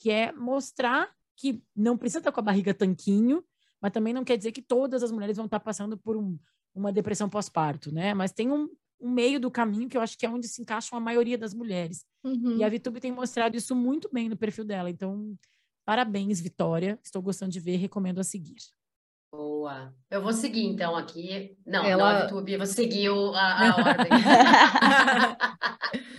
que é mostrar que não precisa estar com a barriga tanquinho, mas também não quer dizer que todas as mulheres vão estar passando por um- uma depressão pós-parto, né? Mas tem um, um meio do caminho que eu acho que é onde se encaixam a maioria das mulheres. Uhum. E a Vitube tem mostrado isso muito bem no perfil dela. Então, parabéns, Vitória. Estou gostando de ver, recomendo a seguir. Boa. Eu vou seguir então aqui. Não, Ela- não YouTube, eu vou seguir o- a, a ordem.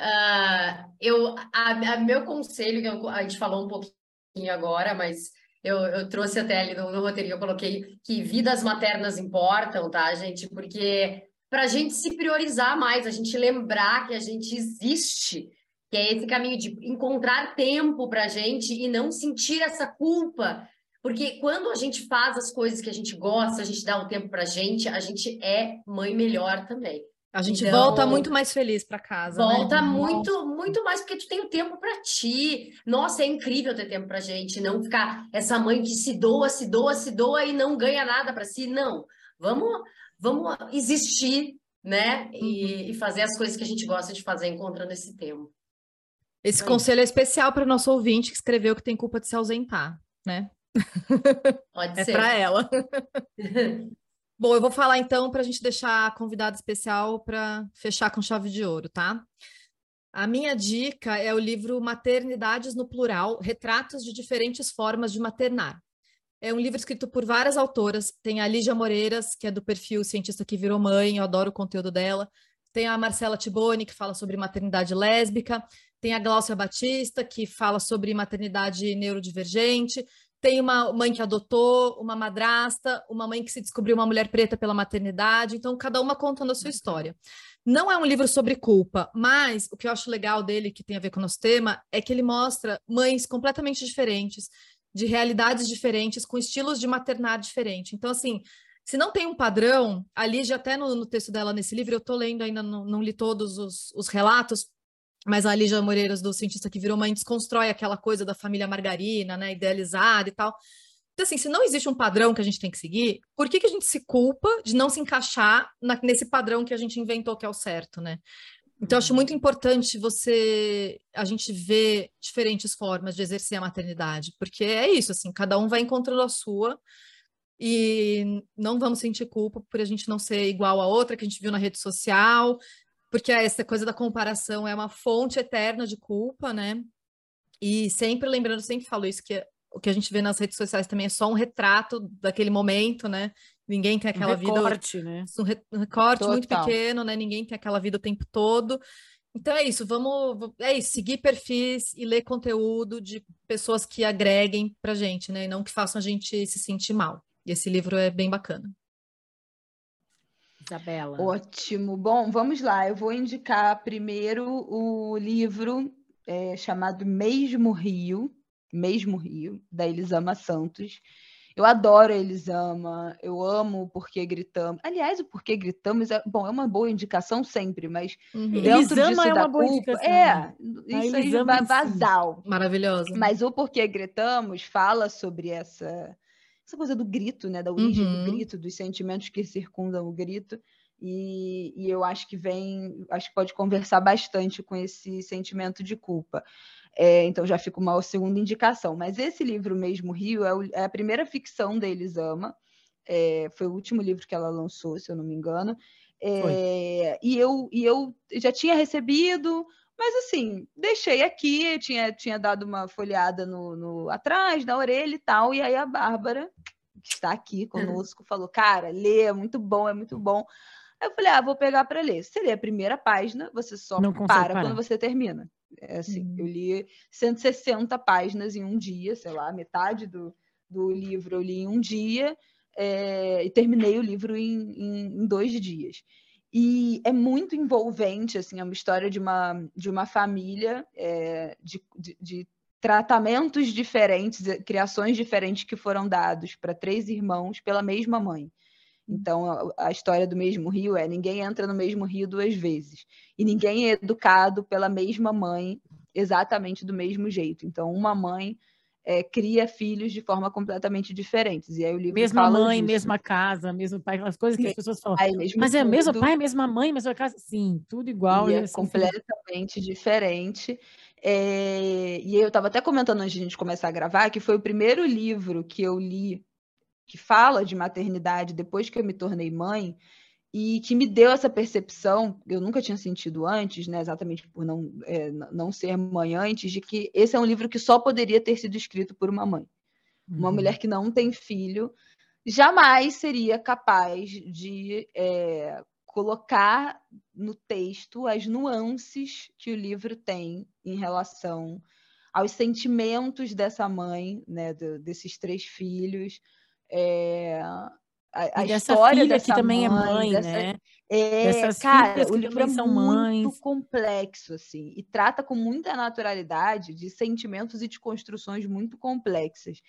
Ah, eu, a, a meu conselho, que eu- a gente falou um pouquinho agora, mas eu, eu trouxe até ali no, no roteirinho, eu coloquei que vidas maternas importam, tá, gente? Porque para a gente se priorizar mais, a gente lembrar que a gente existe que é esse caminho de encontrar tempo para a gente e não sentir essa culpa. Porque quando a gente faz as coisas que a gente gosta, a gente dá um tempo para a gente, a gente é mãe melhor também. A gente então, volta muito mais feliz para casa. Né? Volta né? muito, muito mais porque tu tem o tempo para ti. Nossa, é incrível ter tempo para gente, não ficar essa mãe que se doa, se doa, se doa e não ganha nada para si. Não, vamos, vamos existir, né? E, uhum. e fazer as coisas que a gente gosta de fazer, encontrando esse tempo. Esse conselho é especial para o nosso ouvinte que escreveu que tem culpa de se ausentar, né? Pode é ser. É para ela. Bom, eu vou falar então para a gente deixar a convidada especial para fechar com chave de ouro, tá? A minha dica é o livro Maternidades no Plural: Retratos de Diferentes Formas de Maternar. É um livro escrito por várias autoras. Tem a Lígia Moreiras, que é do perfil Cientista que Virou Mãe, eu adoro o conteúdo dela. Tem a Marcela Tiboni, que fala sobre maternidade lésbica. Tem a Gláucia Batista, que fala sobre maternidade neurodivergente. Tem uma mãe que adotou, uma madrasta, uma mãe que se descobriu uma mulher preta pela maternidade. Então, cada uma contando a sua história. Não é um livro sobre culpa, mas o que eu acho legal dele, que tem a ver com o nosso tema, é que ele mostra mães completamente diferentes, de realidades diferentes, com estilos de maternar diferente. Então, assim, se não tem um padrão, ali já até no, no texto dela nesse livro, eu estou lendo ainda, não, não li todos os, os relatos, mas a Lígia Moreiras, do cientista que virou mãe, desconstrói aquela coisa da família margarina, né, idealizada e tal. Então, assim, se não existe um padrão que a gente tem que seguir, por que, que a gente se culpa de não se encaixar na, nesse padrão que a gente inventou que é o certo, né? Então, eu acho muito importante você, a gente ver diferentes formas de exercer a maternidade, porque é isso, assim, cada um vai encontrando a sua e não vamos sentir culpa por a gente não ser igual a outra que a gente viu na rede social, porque essa coisa da comparação é uma fonte eterna de culpa, né? E sempre lembrando, sempre falo isso, que o que a gente vê nas redes sociais também é só um retrato daquele momento, né? Ninguém tem aquela um recorte, vida. Né? Um recorte Total. muito pequeno, né? Ninguém tem aquela vida o tempo todo. Então é isso, vamos. É isso, seguir perfis e ler conteúdo de pessoas que agreguem pra gente, né? E não que façam a gente se sentir mal. E esse livro é bem bacana. Isabela. Ótimo. Bom, vamos lá. Eu vou indicar primeiro o livro é, chamado Mesmo Rio, Mesmo Rio, da Elisama Santos. Eu adoro a Elisama, eu amo o Porquê Gritamos. Aliás, o Porquê Gritamos é, bom, é uma boa indicação sempre, mas uhum. dentro Elisama disso é da culpa, é, isso aí vai vazal. Maravilhosa. Mas o Porquê Gritamos fala sobre essa essa coisa do grito, né? Da origem uhum. do grito, dos sentimentos que circundam o grito. E, e, eu acho que vem, acho que pode conversar bastante com esse sentimento de culpa. É, então já fica uma segunda indicação. Mas esse livro mesmo, Rio, é, o, é a primeira ficção da Elisama. É, foi o último livro que ela lançou, se eu não me engano. É, e, eu, e eu já tinha recebido, mas assim, deixei aqui, tinha, tinha dado uma folhada no, no, atrás, na orelha e tal, e aí a Bárbara, que está aqui conosco, falou: Cara, lê, é muito bom, é muito bom. Aí eu falei: Ah, vou pegar para ler. Você lê a primeira página, você só Não para quando você termina. É assim, uhum. eu li 160 páginas em um dia, sei lá, metade do, do livro eu li em um dia, é, e terminei o livro em, em, em dois dias. E é muito envolvente, assim, é uma história de uma, de uma família, é, de, de, de, tratamentos diferentes, eh, criações diferentes que foram dados para três irmãos pela mesma mãe. Então, a, a, história do mesmo rio é: ninguém entra no mesmo rio duas vezes. E ninguém é educado pela mesma mãe exatamente do mesmo jeito. Então, uma mãe é, cria filhos de forma completamente diferentes. E aí o livro mesma mãe, disso. mesma casa, mesmo pai, aquelas coisas que as pessoas falam. Pai, mas é o mesmo pai, mesma mãe, mesma casa, sim, tudo igual. E, é assim, completamente diferente. É... E eu estava até comentando antes de a gente começar a gravar que foi o primeiro livro que eu li que fala de maternidade depois que eu me tornei mãe e que me deu essa percepção, eu nunca tinha sentido antes, né, exatamente por não, é, não ser mãe antes, de que esse é um livro que só poderia ter sido escrito por uma mãe. Uhum. Uma mulher que não tem filho jamais seria capaz de é, colocar no texto as nuances que o livro tem em relação aos sentimentos dessa mãe, né, do, desses três filhos, é, a, a dessa história filha dessa que também é mãe, mãe, dessa- né? É, Dessas cara, o livro é muito mães. complexo, assim, e trata com muita naturalidade de sentimentos e de construções muito complexas.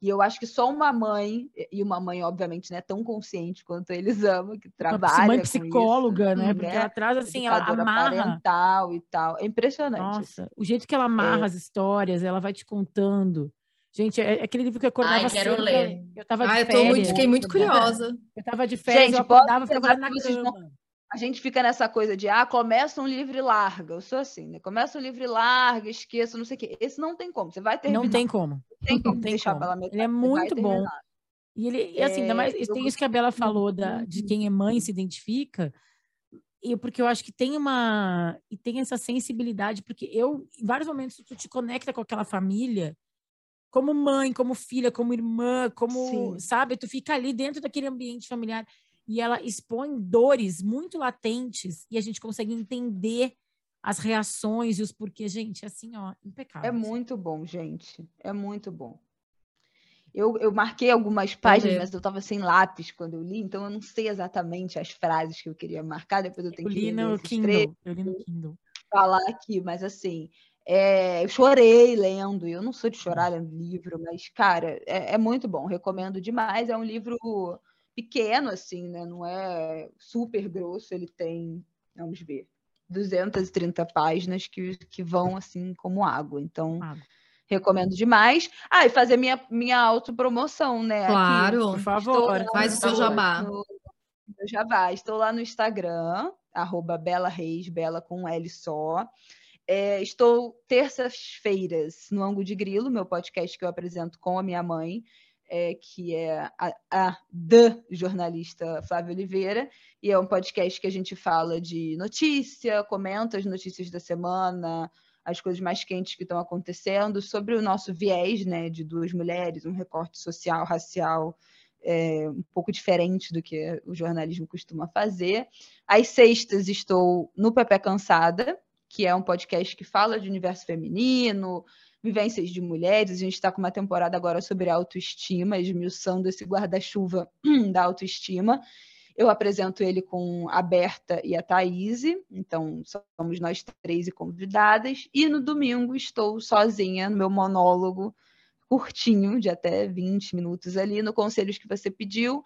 E eu acho que só uma mãe, e uma mãe, obviamente, né, tão consciente quanto eles amam, que Uma trabalha mãe com isso, psicóloga, né? hum, Porque ela traz assim, ela amarra. parental e tal. É impressionante. assim. Nossa, o jeito que ela amarra as histórias, ela vai te contando. Gente, é é aquele livro que eu acordava Ai, quero cedo. ler. Eu tava de Ah, eu tô muito, férias. fiquei muito curiosa. Eu tava de férias, Gente, eu acordava, ficava na cama. A gente fica nessa coisa de, ah, começa um livro e larga. Eu sou assim, né? Começa um livro e larga, esqueço, não sei o quê. Esse não tem como. Você vai terminar. Não tem como. tem como não tem deixar como. pela Ele metade. é você vai muito bom. E ele, e assim, ainda É, mais, eu tem isso que a Bela falou da, de quem é mãe se identifica, e porque eu acho que tem uma e tem essa sensibilidade, porque eu, em vários momentos, tu te conecta com aquela família como mãe, como filha, como irmã, como, Sim. sabe, tu fica ali dentro daquele ambiente familiar e ela expõe dores muito latentes e a gente consegue entender as reações e os porquês, gente, assim, ó, impecável. É muito bom, gente. É muito bom. Eu, eu marquei algumas páginas, mas eu estava sem lápis quando eu li, então eu não sei exatamente as frases que eu queria marcar. Depois eu tenho Eu que li no. Kindle, eu li no Kindle. falar aqui, mas assim, é, eu chorei lendo, eu não sou de chorar lendo livro, mas, cara, é, é muito bom, recomendo demais. É um livro pequeno, assim, né? Não é super grosso, ele tem, vamos ver, 230 páginas que, que vão assim como água. Então, Água. recomendo demais. Ah, e fazer minha, minha autopromoção, né? aqui. Claro. Por favor, faz o seu jabá. no- meu jabá. Estou lá no Instagram, arroba Bela Reis, Bela com um L só. É, estou terças-feiras no Ângulo de Grilo, meu podcast que eu apresento com a minha mãe, é, que é a, a da jornalista Flávia Oliveira, e é um podcast que a gente fala de notícia, comenta as notícias da semana, as coisas mais quentes que estão acontecendo, sobre o nosso viés né, de duas mulheres, um recorte social, racial, é, um pouco diferente do que o jornalismo costuma fazer. Às sextas estou no Pepe Cansada, que é um podcast que fala de universo feminino, vivências de mulheres. A gente está com uma temporada agora sobre autoestima, esmiuçando esse guarda-chuva da autoestima. Eu apresento ele com a Berta e a Thaís, então somos nós três e convidadas. E no domingo estou sozinha no meu monólogo curtinho, de até 20 minutos ali, no Conselhos que você pediu,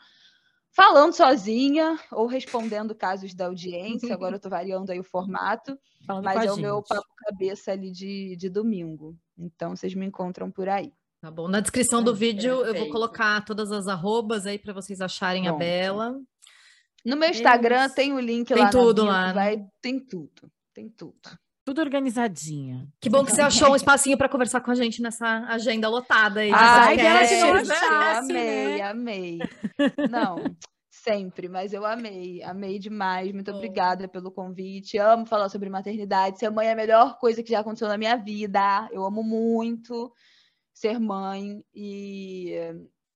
falando sozinha ou respondendo casos da audiência. Agora eu estou variando aí o formato, Falando mas a é o meu gente. papo cabeça ali de, de domingo. Então vocês me encontram por aí. Tá bom. Na descrição do vídeo eu vou colocar todas as arrobas aí para vocês acharem a Pronto. Bela. No meu Instagram Isso. tem o link Tem lá. na tudo lá, né? Vai, tem tudo. Tem tudo. Tudo organizadinha. Que bom que você achou um espacinho para conversar com a gente nessa agenda lotada aí. de Ai, que né? achasse, amei, né? amei. Não, sempre, mas eu amei, amei demais. Muito Bom. obrigada pelo convite. Amo falar sobre maternidade. Ser mãe é a melhor coisa que já aconteceu na minha vida. Eu amo muito ser mãe e,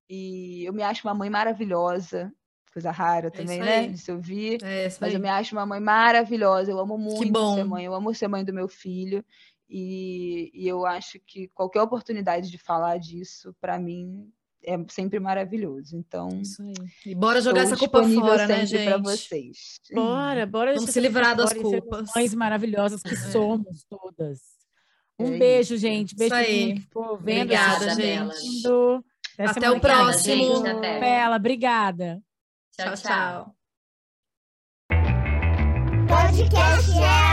e eu me acho uma mãe maravilhosa. Coisa rara também, isso né? De se ouvir. É Mas aí. eu me acho uma mãe maravilhosa. Eu amo muito bom. ser mãe. Eu amo ser mãe do meu filho. E, e eu acho que qualquer oportunidade de falar disso, para mim, é sempre maravilhoso. Então, Isso aí. E bora jogar essa culpa fora, né, sempre para gente? vocês. Bora, bora Vamos se livrar das culpas. Mães maravilhosas que É. somos todas. Um É beijo, gente. Beijo que ficou vendo, Obrigada, gente. Até, Até o próximo. gente. Até. Bela, obrigada. Tchau, tchau. tchau. Podcast é.